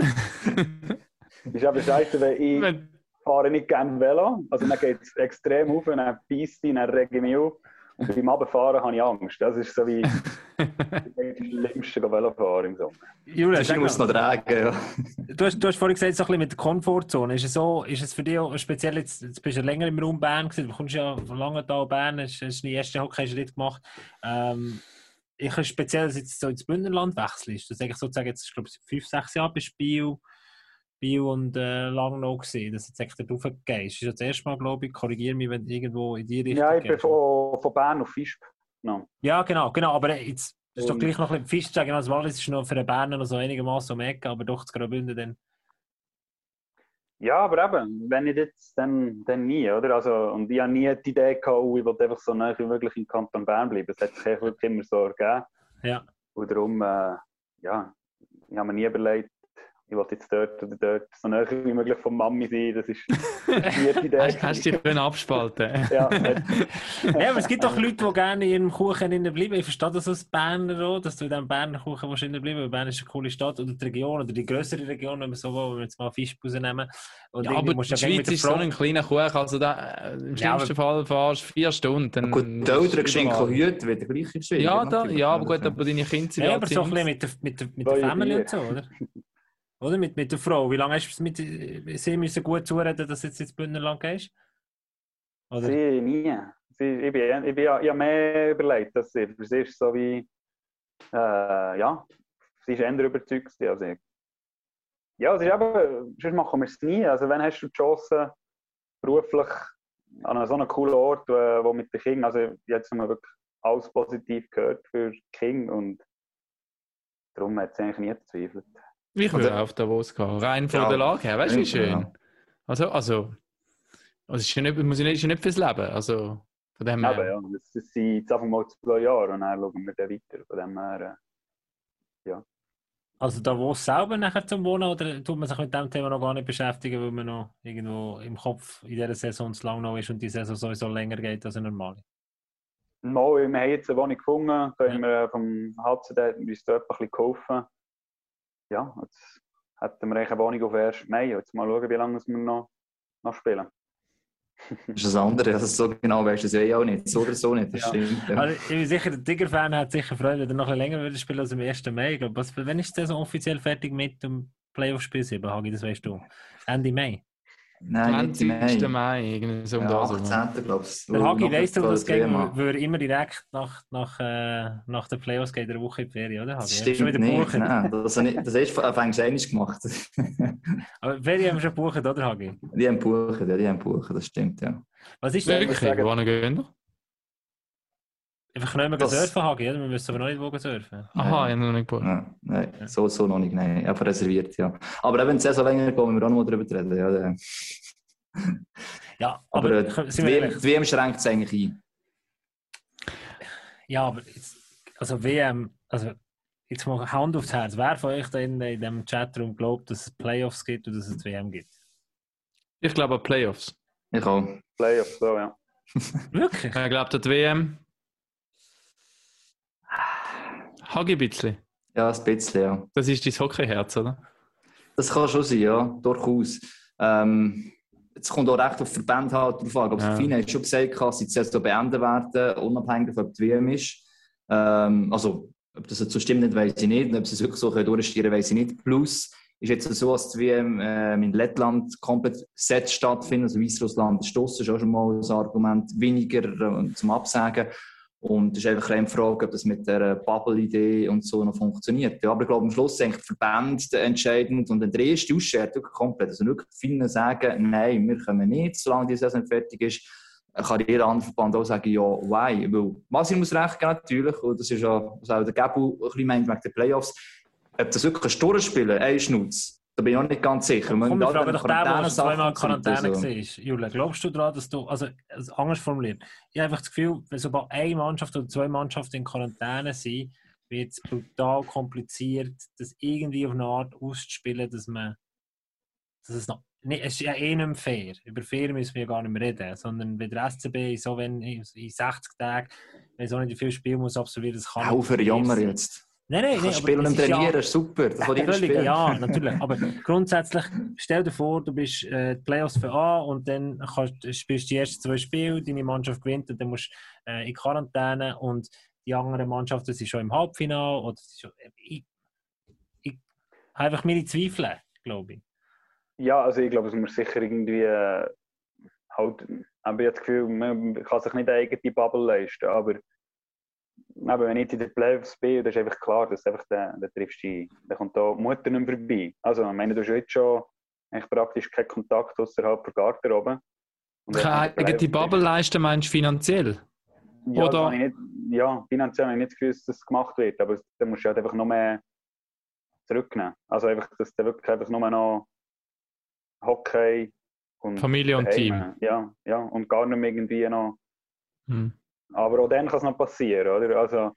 ist aber scheiße, weil ich Wenn- fahre nicht gerne Velo. Also dann geht es extrem auf, dann beißt ich, dann rege ich mich auf. Und beim Abfahren habe ich Angst. Das ist so wie das schlimmste Velofahren im Sommer. Julia, Das sag muss noch tragen, ja. du, hast, du hast vorhin gesagt, so ein bisschen mit der Komfortzone. Ist es, so, ist es für dich auch speziell, jetzt, jetzt bist du ja länger im Raum Bern gewesen, du kommst ja von Langenthal, Bern, hast, hast deinen ersten Hockey-Schritt gemacht. Ähm, ich habe speziell, dass du jetzt so ins Bündnerland wechselst. Das ist eigentlich sozusagen jetzt, ich glaube, fünf, sechs Jahren bist du Biel, und äh, Langnau gewesen, dass jetzt echt raufgehst. Das ist ja das erste Mal, glaube ich, korrigiere mich, wenn irgendwo in die Richtung Ja, ich bin von, von Bern auf Fischb. No. Ja, genau, genau, aber jetzt das ist doch gleich noch ein bisschen Fisch sagen, als Wallis ist noch für den Berner noch so einigermaßen um Ecke, aber doch zu Graubünden dann. Ja, aber eben, wenn nicht jetzt, dann, dann nie, oder? Also, und ich habe nie die Idee gehabt, oh, ich wollte einfach so nah wie möglich im Kanton Bern bleiben. Es hat sich wirklich immer so ergeben. Ja. Und darum, äh, ja, ich habe mir nie überlegt, ich wollte jetzt dort oder dort so nah wie möglich von Mami sein. Das ist die Idee. Hast, hast du dich können abspalten ja, ja, aber es gibt doch Leute, die gerne in ihrem Kuchen innen bleiben. Ich verstehe das als Berner auch, dass du in diesem Berner Kuchen willst innen bleiben weil Bern ist eine coole Stadt oder die Region oder die größere Region, wenn wir so wollen, wenn wir jetzt mal Fisch rausnehmen. Und Ja, aber musst die ja Schweiz ist der so ein kleiner Kuchen, also da, äh, im Ja, schlimmsten Fall fahrst du vier Stunden. Gut, die Eltern es schenken überall. Hüte, wieder gleich in Schweiz. Ja, da, ja, aber gut, aber deine Kinder sind Ja, ja aber so ein bisschen mit der, mit der, mit der Family Bier. und so, oder? Oder mit, mit der Frau. Wie lange hast du mit sie müssen gut zureden, dass du jetzt ins Bündnerland gehst? Oder? sie nie. Sie, ich, bin, ich, bin, ich habe mehr überlegt, dass sie, für sie ist so wie, äh, ja, sie ist eher überzeugt gewesen als ich. Ja, es ist eben, sonst machen wir es nie. Also wenn hast du die Chance, beruflich an so einem coolen Ort, äh, wo mit den Kindern, also jetzt haben wir wirklich alles positiv gehört für die Kinder und darum hat es eigentlich nie gezweifelt. Ich würde Oder- auf Davos gehen, rein von Ja. der Lage her. Weißt du, wie schön? Ja. Also, also, also es ist ja nicht, muss ja nicht, ist ja nicht fürs Leben. Also, von dem Aber her. ja, das, sind jetzt einfach mal zwei Jahre und dann schauen wir dann weiter. Von dem her, äh, Also Davos selber nachher zum Wohnen oder tut man sich mit dem Thema noch gar nicht beschäftigen, weil man noch irgendwo im Kopf in dieser Saison zu lang noch ist und die Saison sowieso länger geht als eine normale? Mal, wir haben jetzt eine Wohnung gefunden, können wir äh, vom HCD uns dort ein bisschen geholfen. Ja, jetzt hätten wir eigentlich eine Wohnung auf 1. Mai. Jetzt mal schauen, wie lange wir noch noch spielen. Das ist das andere. Also so genau weißt du es ja eh auch nicht. So oder so nicht. Das Ja. stimmt. Ja. Also, ich bin sicher, der Tiger-Fan hat sicher Freude, wenn er noch ein länger würde spielen als am 1. Mai. Ich glaube, was, wann ist der so offiziell fertig mit dem Playoff-Spiel 7, Hagi? Das weißt du. Ende Mai. Nein, nicht 20. Mai. Irgendwie so um Ja, das. herum. 18. glaube ich. Der Hagi weiss doch, dass Thema. würde immer direkt nach, nach, äh, nach den Playoffs geht, eine Woche in die Ferien, oder? Hagi? Das stimmt schon wieder nicht. gebucht? Nein, das, ich- das hast du fängst einmal gemacht. Aber die Ferien haben wir schon gebucht, oder Hagi? die haben buchen, ja, die haben buchen, das stimmt, ja. Was ist denn? Wirklich? sagen- Wo gehen wir? Einfach können wir Das- surfen, Hagi, oder? Wir müssen aber noch nicht wo surfen. Aha, ich habe noch nicht gebucht. Ja, nein, so, so noch nicht, nein, einfach reserviert, ja. Aber wenn die Saison länger geht, müssen wir auch noch mal darüber reden, ja. dann- Ja, Aber, aber, äh, sind die wir WM, die WM schränkt es eigentlich ein. Ja, aber jetzt, also WM, also jetzt mal Hand aufs Herz. Wer von euch da in, in dem Chatroom glaubt, dass es Playoffs gibt und dass es die WM gibt? Ich glaube an Playoffs. Ich auch. Playoffs, so, ja. Wirklich? Ich glaube an die WM. Bisschen. Ja, ein bisschen, ja. Das ist dein Hockeyherz, oder? Das kann schon sein, ja, durchaus. Ähm, es kommt auch recht auf Verbände halt drauf an. Aber Ja. Fine hat schon gesagt, dass sie Saison beenden werden, unabhängig davon, ob die WM ist. Ähm, also, ob das so stimmt, nicht, weiß ich nicht. Und ob sie es wirklich so durchstieren weiß ich nicht. Plus ist jetzt so, dass die WM ähm, in Lettland komplett set stattfindet. Also Weißrussland ist draussen, ist auch schon mal ein Argument weniger äh, zum Absagen. Und es ist einfach eine Frage, ob das mit der Bubble-Idee und so noch funktioniert. Ja, aber ich glaube, am Schluss eigentlich der Verband entscheidend. Und wenn der erste ausschert, komplett, also wirklich viele sagen, nein, wir kommen nicht, solange die Saison fertig ist, kann jeder andere Verband auch sagen, ja, why? Weil, ich muss recht geben, natürlich, und das ist ja, was auch der Gabu ein bisschen meint wegen den Playoffs, ob das wirklich ein Sturmspielen, ein Schnutz, da bin ich auch nicht ganz sicher. Komm, wir da fragen dann doch den, der zweimal in so, Quarantäne also. war. Julia, glaubst du daran, dass du, also, also anders formuliert, ich habe einfach das Gefühl, wenn sobald eine Mannschaft oder zwei Mannschaften in Quarantäne sind, wird es brutal kompliziert, das irgendwie auf eine Art auszuspielen, dass man, dass es noch, nee, es ist ja eh nicht mehr fair. Über fair müssen wir ja gar nicht mehr reden, sondern bei der SCB, so wenn in 60 Tagen, wenn so nicht viel Spiel muss absolvieren, das kann fair Jammer jetzt. Nein, nein, Ich nein. spielen und ja- trainieren, ist super. Das Völlig, spielen. ja, natürlich. Aber grundsätzlich, stell dir vor, du bist äh, die Playoffs für A und dann kannst, spielst du die ersten zwei Spiele, deine Mannschaft gewinnt und dann musst du äh, in Quarantäne und die anderen Mannschaften sind schon im Halbfinale. Oder schon, ich, ich habe einfach meine Zweifel, glaube ich. Ja, also ich glaube, es muss sicher irgendwie äh, halt, ich habe das Gefühl, man kann sich nicht eine eigene Bubble leisten, aber aber wenn ich in den Playoffs bin, dann ist einfach klar, dass einfach der, der triffst du, dann kommt da die Mutter nicht vorbei. Also, ich meine, du hast jetzt schon eigentlich praktisch keinen Kontakt außerhalb der Garderobe. Keine eigene Bubble leisten, meinst du finanziell? Ja, Oder- nicht, ja, finanziell habe ich nicht das Gefühl, dass das gemacht wird, aber dann musst du halt einfach noch mehr zurücknehmen. Also einfach, dass du wirklich einfach nur noch Hockey und Familie und daheim, Team. Ja, ja, und gar nicht mehr irgendwie noch. Hm. Aber auch dann kann es noch passieren, oder? Also,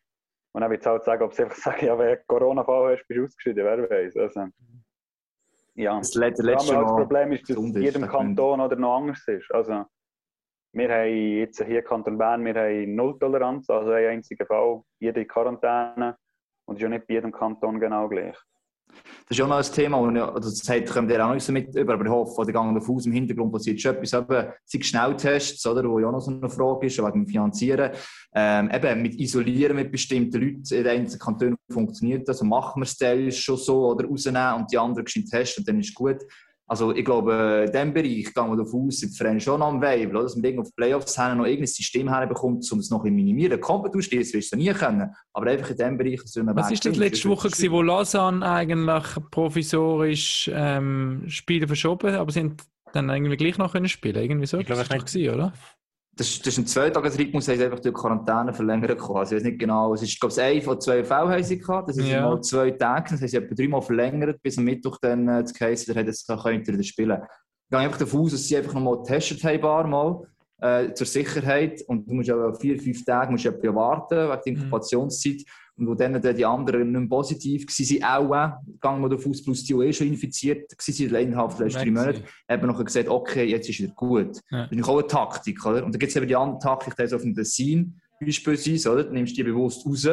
und dann wird es halt sagen, ob sie einfach sagen, ja, wenn Corona-Fall hast, bist du ausgeschieden, wer weiß. Also, ja. Das letzte, das. Problem ist, dass es ist, jedem Kanton oder noch anders ist. Also, wir haben jetzt hier im Kanton Bern, wir haben Nulltoleranz, also ein einziger Fall, jede in Quarantäne. Und es ist ja nicht bei jedem Kanton genau gleich. Das ist ja noch ein Thema, und also das hat, kommt ihr auch nicht so mit über, aber ich hoffe, oder gehen davon aus, im Hintergrund passiert schon etwas, eben, sind Schnelltests, oder, wo ja auch noch so eine Frage ist, wegen dem Finanzieren, ähm, eben mit Isolieren mit bestimmten Leuten in den einzelnen Kantonen funktioniert das, und machen wir es schon so, oder rausnehmen und die anderen testen, und dann ist gut. Also ich glaube, in diesem Bereich gehen wir davon aus, sind die Vereine schon am oder? dass man irgendwie auf die Playoffs hin noch irgendein System herbekommt, um es noch ein bisschen minimieren. Komplett ausschließen wirst du nie können, aber einfach in diesem Bereich so einen Was ist das letzte Woche, gewesen, wo Lausanne eigentlich provisorisch ähm, Spiele verschoben, aber sie haben dann irgendwie gleich noch können spielen. Irgendwie so. Ich glaube, das gewesen, oder? Das, das ist ein Zweitagesrhythmus, haben sie einfach durch Quarantäne verlängert. gehabt. Also ich weiß nicht genau, es ist, glaube ich, ein von zwei Fällen haben sie gehabt. Das ist Ja. mal zwei Tage, das haben sie etwa dreimal verlängert, bis am Mittwoch dann äh, das Case, der ihr wieder spielen. Ich gehe einfach davon aus, dass sie einfach noch mal getestet haben, paar mal, äh, zur Sicherheit. Und du musst ja vier, fünf Tage musst etwa warten, wegen der Mhm. Inkubationszeit. Und wo dann die anderen nicht positiv waren, auch, äh, gehen wir davon aus, plus die, eh schon infiziert waren, innerhalb der letzten drei Monate, man noch gesagt, okay, jetzt ist wieder gut. Ja. Das ist auch eine Taktik, oder? Und dann gibt es eben die andere Taktik, die ist auf dem Dessin beispielsweise, oder? Du nimmst die bewusst raus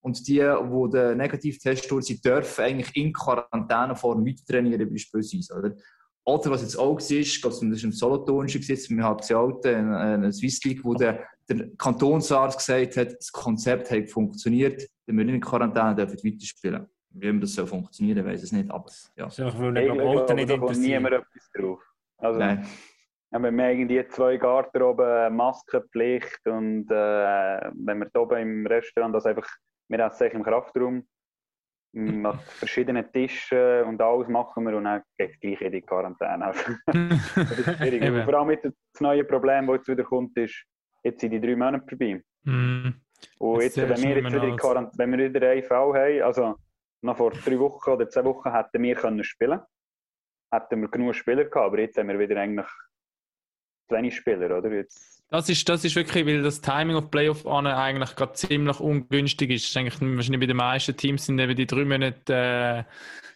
und die, die den Negativtest durch sind, dürfen eigentlich in Quarantäneform weiter trainieren beispielsweise, oder? Oder was jetzt auch war, ich glaube, das war im Solothurn, wir haben Alten, eine Swiss League, wo der, der Kantonsarzt gesagt hat, das Konzept hat funktioniert, wenn wir nicht in Quarantäne dürfen weiterspielen. Wie das so funktionieren, weiß ich nicht, aber ja. Das ist einfach, weil Ich glaube, nicht da niemand etwas drauf. Also, Nein. Ja, wir haben irgendwie zwei Garderoben, Maskenpflicht und äh, wenn wir da oben im Restaurant, das einfach, wir essen eigentlich im Kraftraum mit verschiedenen Tischen und alles machen wir und dann geht es gleich in die Quarantäne. Also, das ist schwierig. Eben. Vor allem mit dem das neue Problem, das jetzt wieder kommt, ist, jetzt sind die drei Monate vorbei. Mm. Und Jetzt jetzt, wenn wir jetzt wieder in Quarantäne, wenn wir wieder einen Fall haben, also noch vor drei Wochen oder zwei Wochen hätten wir können spielen hätten wir genug Spieler gehabt, aber jetzt haben wir wieder eigentlich zu wenig Spieler, oder? Jetzt, Das ist, das ist wirklich, weil das Timing auf Playoff an eigentlich gerade ziemlich ungünstig ist. Ist eigentlich wahrscheinlich bei den meisten Teams sind eben die drei Monate, äh,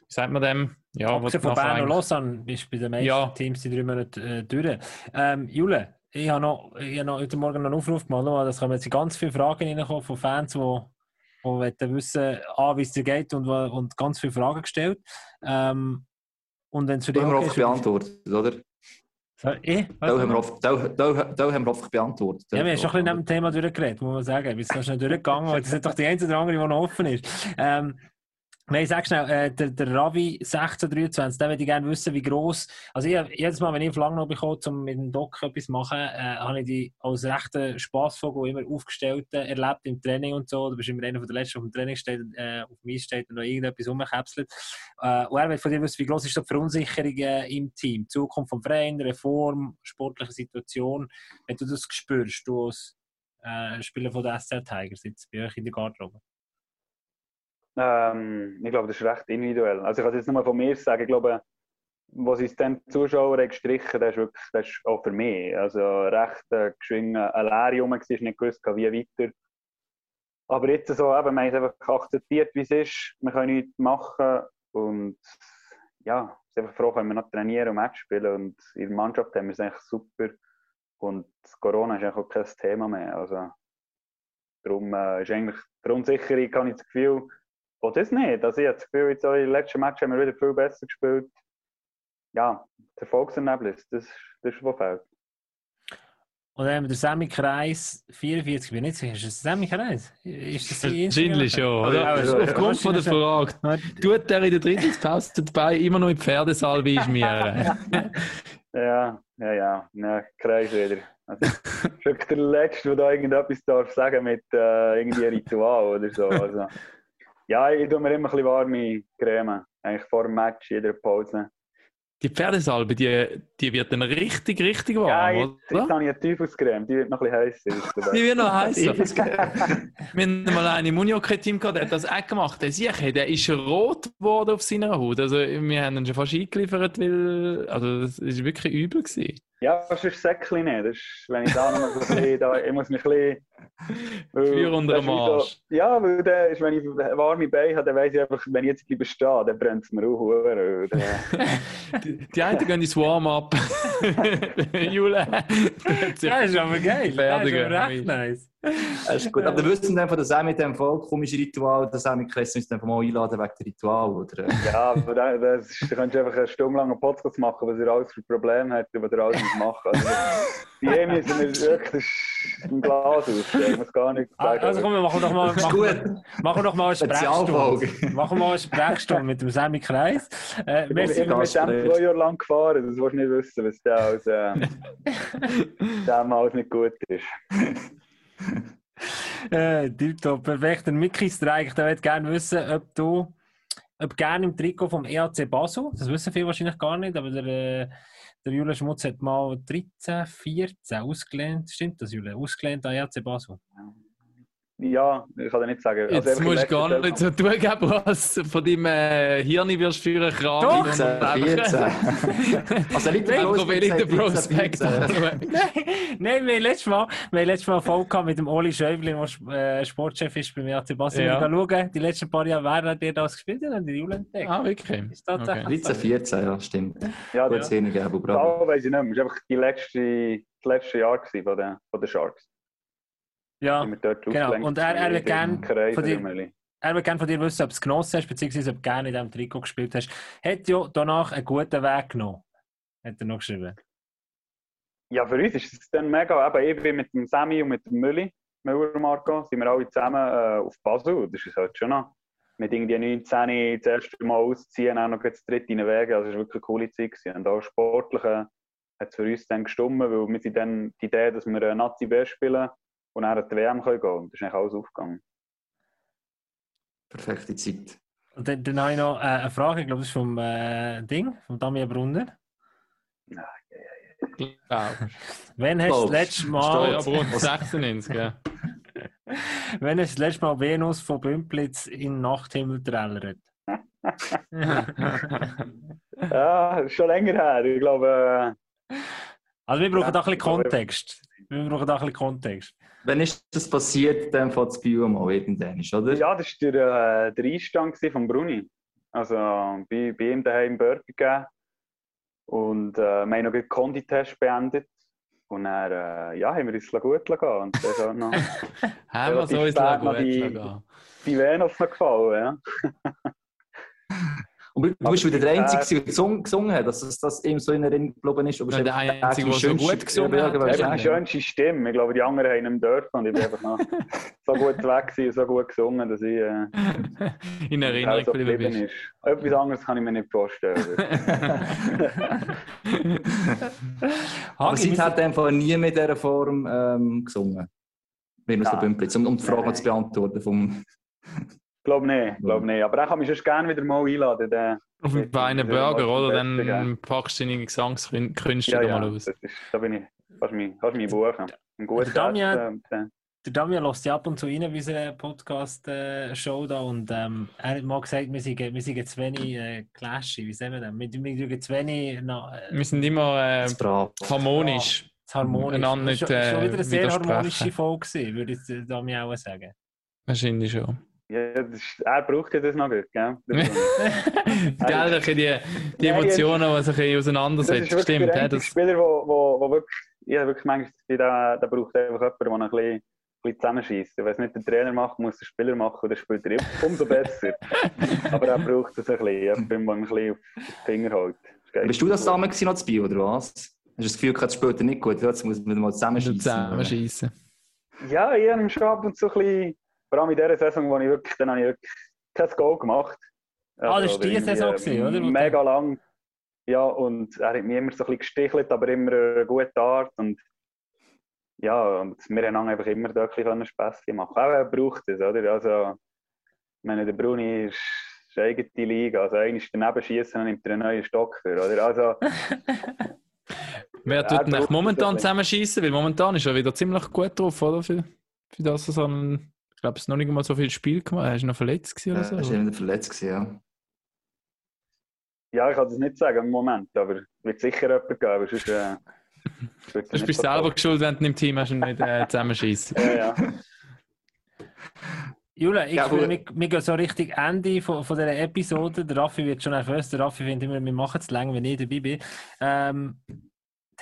wie sagt man dem? Ja, wo Abgesehen von Bern und Lausanne ist bei den meisten Ja. Teams die drei Monate äh, durch. Ähm, Jule, ich habe noch, ich habe noch heute Morgen noch einen Aufruf gemacht. Es kommen jetzt ganz viele Fragen reinkommen von Fans, die, die wollen wissen, ah, wie es dir geht und, und ganz viele Fragen gestellt. Ähm, und wenn es für dich okay beantwortet, oder? Ich? Da haben wir einfach- einfach beantwortet. Ja, wir haben schon ein bisschen neben dem Thema durchgeredet, muss man sagen. Wir sind schnell durchgegangen, weil das ist doch die einzige oder andere, die noch offen ist. Ähm, Nein, sag schnell, äh, der, der Ravi 1623, der würde ich gerne wissen, wie gross. Also, ich, jedes Mal, wenn ich auf Langnau bekomme, um mit dem Doc etwas zu machen, äh, habe ich die als rechten Spassvogel immer aufgestellt äh, erlebt im Training und so. Du bist immer einer der Letzten, der auf dem Training steht, äh, auf dem Eis steht und noch irgendetwas rumkäpselt. Äh, und er will von dir wissen, wie gross ist die Verunsicherung äh, im Team? Die Zukunft vom Verein, Reform, sportliche Situation. Wenn du das spürst, du als äh, Spieler von der SC Tigers jetzt bei euch in der Garderobe. Ähm, ich glaube, das ist recht individuell. Also ich kann es jetzt nur von mir sagen, ich glaube, was uns dann die Zuschauer haben gestrichen das ist wirklich das ist auch für mich. Also recht äh, geschwingen, eine Leere rum, gewesen, nicht gewusst, wie weiter. Aber jetzt so, eben, haben es einfach akzeptiert, wie es ist. Wir können nichts machen und ja, ist einfach froh, können wir noch trainieren und Match spielen und in der Mannschaft haben wir es eigentlich super und Corona ist eigentlich auch kein Thema mehr. Also darum äh, ist eigentlich die Verunsicherung, habe ich das Gefühl, Oh, das nicht. Also ich habe das Gefühl, jetzt auch im letzten Match haben wir wieder viel besser gespielt. Ja, das Erfolgserlebnis, das, das ist, was fehlt. Und dann haben wir den Sammy Kreis 44, ich bin nicht sicher, ist das Sammy Kreis? Ist das Wahrscheinlich schon, oder? Ja, ja, Aufgrund von der Frage. Tut er in der dritten Pause dabei immer noch in die Pferdesalbe schmieren? Ja, ja, ja, ja Kreis wieder. Also, wirklich der Letzte, der da irgendetwas darf sagen mit äh, irgendwie Ritual oder so. Also, ja, ich tue mir immer ein bisschen warme Creme. Eigentlich vor dem Match, jeder Pause. Die Pferdesalbe, die, die wird dann richtig, richtig Ja, warm, jetzt, jetzt oder? habe ich eine Teufelscreme, die wird noch ein bisschen heißer. Die wird noch heißer. Wir haben mal einen im Unihockey-Team gehabt, der hat das auch gemacht. Der Sicher, der ist rot geworden auf seiner Haut. Also, wir haben ihn schon fast eingeliefert, weil, also, das ist wirklich übel gewesen. Ja, das ist Säckchen nicht. Das ist, wenn ich da noch mal so ein bisschen, da, ich muss mich ein bisschen... Feuer unter dem ja, weil der ist, wenn ich warme Beine habe, dann weiss ich einfach, wenn ich jetzt bleibe stehen, dann brennt es mir auch äh, Die, die einen gehen ins Warm-up. Jule. Ja, ist aber geil. Das ist Fertigen. aber recht nice. Das ist gut. Aber wir wissen dann von der Sammy mit dem voll komischen Ritual, der Sammy Kress uns dann mal einladen wegen dem Ritual, oder? ja, aber da, das ist, da kannst du einfach einen stundenlangen Podcast machen, was er alles für Probleme hat, was er alles machen Also, die Emi sind wir wirklich das ist ein Glas aus. Ich muss gar nichts Ah, sagen. Also komm, wir machen doch mal, ist machen, gut. wir- machen wir doch mal eine. Sprechstunde. Machen wir mal eine Sprechstunde mit dem Sammy Kreis. Äh, ich bin merci, immer mit dem zwei Jahre lang gefahren, das willst du nicht wissen, was der aus äh, dem alles nicht gut ist. äh, tipptopp, perfekt. Der Mickey Streik, der würde gerne wissen, ob du ob gerne im Trikot vom EAC Basel, das wissen viele wahrscheinlich gar nicht, aber der, äh, der Julian Schmutz hat mal 13, 14 ausgelehnt, stimmt das, Julian? Ausgelehnt an EAC Basel. Ja, ich kann dir nicht sagen. Also Jetzt einfach musst du gar nicht so tun, geben, was von deinem äh, Hirn wirst führen Kram. Doch. 14, 14. Also Bros, ich will nicht den 14, Prospekt 14. anschauen. Nein, nein, wir haben letztes Mal, wir letztes Mal mit dem Oli Schäublin, der äh, Sportchef ist beim EAC Basel. Ja. Schauen, die letzten paar Jahre, wer hat dir das gespielt? Und die Julian entdeckt. Ah, wirklich? Ist tatsächlich 13, 14, ja, stimmt. Ja, Gut das Szene gegeben, bravo. Zahl weiss ich nicht. Es war einfach die letzte, das letzte Jahr von den, von den Sharks. Ja, genau. Und er- er gewesen, wird gern im Kreis von dir- er würde gerne von dir wissen, ob du es genossen hast, beziehungsweise ob du gerne in diesem Trikot gespielt hast. Hat ja danach einen guten Weg genommen. hat er noch geschrieben. Ja, für uns ist es dann mega. Eben, ich bin mit dem Sammy und mit dem Mülli, Müller Marco, sind wir alle zusammen äh, auf Basel. Das ist halt schon noch. Mit irgendwie 19 das erste Mal ausziehen, auch noch das dritte in den Wegen. Also, es war wirklich eine coole Zeit. Gewesen. Und auch sportlich äh, hat es für uns dann gestimmt, weil wir sind dann die Idee, dass wir eine Nazi B spielen und dann an die WM können gehen Und das ist eigentlich alles aufgegangen. Perfekte Zeit. Und dann, dann habe ich noch äh, eine Frage, ich glaube, das ist vom äh, Ding, vom Damian Brunner. Glaub. Wann hast du das letzte Mal, Ja, aber rund 96, ja. wann hast du das letzte Mal Venus von Bümplitz in den Nachthimmel trällert? Ja, schon länger her. Ich glaube, äh, Also wir brauchen Ja, da ein bisschen Kontext. Wir brauchen da ein bisschen Kontext. Wann ist das passiert, dann von das Bio mal irgendwann, oder? ja, das war der, äh, der Einstand von Bruni. Also bei, bei ihm daheim Burger gegeben. Und äh, wir haben noch den Konditest beendet. Und dann äh, ja, haben wir uns gut gehen Und dann ist auch noch Haben wir noch Lago die- die Venus noch gefallen. Ja. Und du Aber bist wieder der Einzige, der gesungen, gesungen hat, dass es das ihm so in Erinnerung geblieben ist. Aber Ja, der Einzige, der so gut gesungen hat. ja, Das ist die schönste Stimme. Ich glaube, die anderen haben ihn dürfen. Und ich bin einfach noch so gut weg gewesen, so gut gesungen, dass ich äh, In Erinnerung so geblieben bist. ist. Etwas anderes kann ich mir nicht vorstellen. Aber sie hat einfach nie mit dieser Form ähm, gesungen. Venus Nein. der Bümplitz, um, um die Frage zu beantworten. Vom, glaube nicht, glaub nicht. Aber er kann mich sonst gerne wieder mal einladen. Der, Auf Ja, das ist Burger, oder? Dann packst du deine Gesangskünste ja, ja, mal das aus. ist, da bin ich, kannst du mich, kannst mich buchen. Ein gutes Der Damian- äh, Der Damian lässt ja ab und zu rein bei unserer Podcast-Show da und ähm, er hat mal gesagt, wir sind, wir sind zu wenig äh, clashy, wie sagen wir das? Wir, wir zu wenig na, äh, Wir sind immer äh, harmonisch. zu harmonisch. Einander nicht, schon, ist schon äh, wieder eine sehr harmonische Folge gewesen, würde ich der Damian auch sagen. Wahrscheinlich schon. Ja, das ist, er braucht ja das noch gut, gell? Das Gell, bisschen die, die Nein, Emotionen, die sich ein bisschen Das ist auseinandersetzen. Stimmt, der ja, das, Spieler, wo, wo, wo wirklich, ich habe wirklich manchmal das der, der braucht einfach jemanden, der noch ein bisschen, ein bisschen zusammenschießt. Wenn es nicht der Trainer macht, muss der Spieler machen und dann spielt er umso besser. Aber er braucht das ein bisschen, jemanden, der ihm ein bisschen auf die Finger hält. geht Bist du das damals gewesen, noch zu Bio, oder was? Hast du das Gefühl, gehabt, es spielt er nicht gut? Jetzt muss man mal zusammenschießen. zusammenschießen. Ja, ich habe schon ab und zu ein bisschen, vor allem in dieser Saison, wo ich wirklich, dann habe ich wirklich kein Goal gemacht. Ah, das war oder die Saison gewesen, oder? Mega lang. Ja, und er hat mich immer so ein bisschen gestichelt, aber immer eine gute Art. Und ja, und wir haben einfach immer da ein bisschen Späßchen machen. Auch er braucht es, oder? Also, ich meine, der Bruni ist, eine eigene Liga. Also, eigentlich daneben schießen und nimmt er einen neuen Stock für, oder? Also, Wer Er tut denn braucht eigentlich es momentan zusammenschießen? Weil momentan ist er wieder ziemlich gut drauf, oder? Für, für das, dass er glaube, es ist noch nicht mal so viel Spiel gemacht. Er ist noch verletzt gewesen oder er so. war wieder verletzt, gewesen, ja. ja, ich kann das nicht sagen im Moment, aber es wird sicher jemand geben. aber Sonst, äh, wird Du bist selber geschuld, wenn du im Team hast und nicht äh, zusammenschießen. Ja, ja. Julia, ich Ja, fühle, wir gehen so richtig Ende von, von dieser Episode. Der Raffi wird schon nervös. Der Raffi findet immer, wir machen es lang, wenn ich dabei bin. Ähm,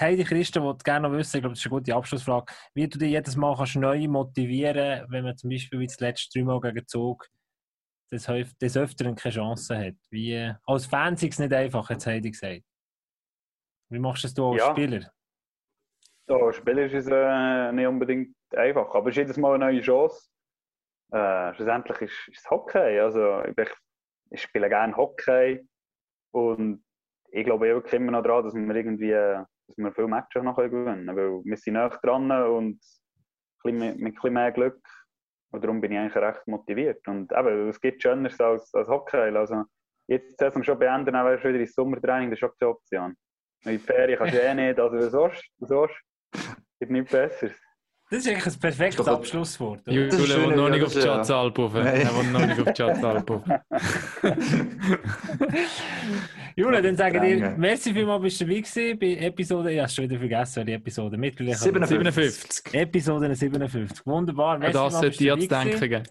Heidi Christen wollte gerne noch wissen, ich glaube, das ist eine gute Abschlussfrage, wie du dich jedes Mal kannst neu motivieren wenn man zum Beispiel wie das letzte dreimal gegen Zug des, des Öfteren keine Chance hat. Wie, als Fan ist es nicht einfach, hat Heidi gesagt. Wie machst du es du als Ja. Spieler? So, Spieler ist es äh, nicht unbedingt einfach, aber es ist jedes Mal eine neue Chance. Äh, schlussendlich ist, ist es Hockey. Also, ich, ich spiele gerne Hockey und ich glaube wirklich immer noch daran, dass wir irgendwie äh, dass wir viele Matches noch gewinnen können. Weil wir sind nah dran und mit bisschen mehr Glück. Und darum bin ich eigentlich recht motiviert. Und eben, es gibt Schöneres als, als Hockey. Also, jetzt die Saison schon beenden, dann wärst du wieder ins Sommertraining, das ist auch keine Option. In die Ferien kannst du eh nicht, also was sonst, was sonst, gibt nichts Besseres. Das ist eigentlich ein perfektes Abschlusswort. Das schön, will noch nicht das auf die rauf. Nein. Er will noch nicht auf die Schatzalp rauf. Julia, dann sage ich dir, merci vielmals, bist du dabei gewesen bei Episode, ich habe es schon wieder vergessen, die Episode, mittlerweile. 57. 57. Episode 57, wunderbar, merci das vielmals, sollte dir zu denken geben.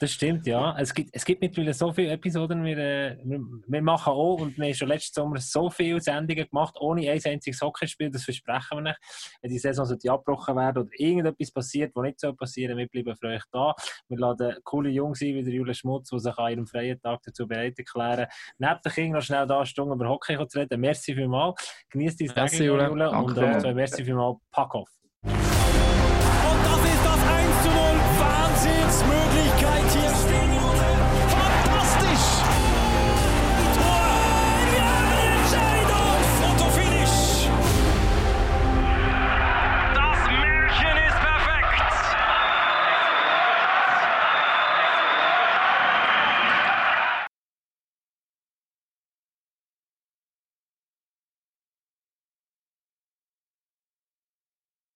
Das stimmt, ja. Es gibt, es gibt mittlerweile so viele Episoden. Wir, äh, wir, machen auch, und wir haben schon letzten Sommer so viele Sendungen gemacht, ohne ein einziges Hockeyspiel. Das versprechen wir nicht. Wenn die Saison sollte abgebrochen werden oder irgendetwas passiert, was nicht so passieren wir bleiben für euch da. Wir laden coole Jungs ein, wie der Julian Schmutz, die sich an ihrem freien Tag dazu bereit erklären, neben den Kindern noch schnell da Stunden über Hockey zu reden. Merci vielmals. Genießt die Tage, Julian. Und Danke. äh, merci vielmals. Pack auf. 1 zu 0. Wahnsinnsmöglichkeit hier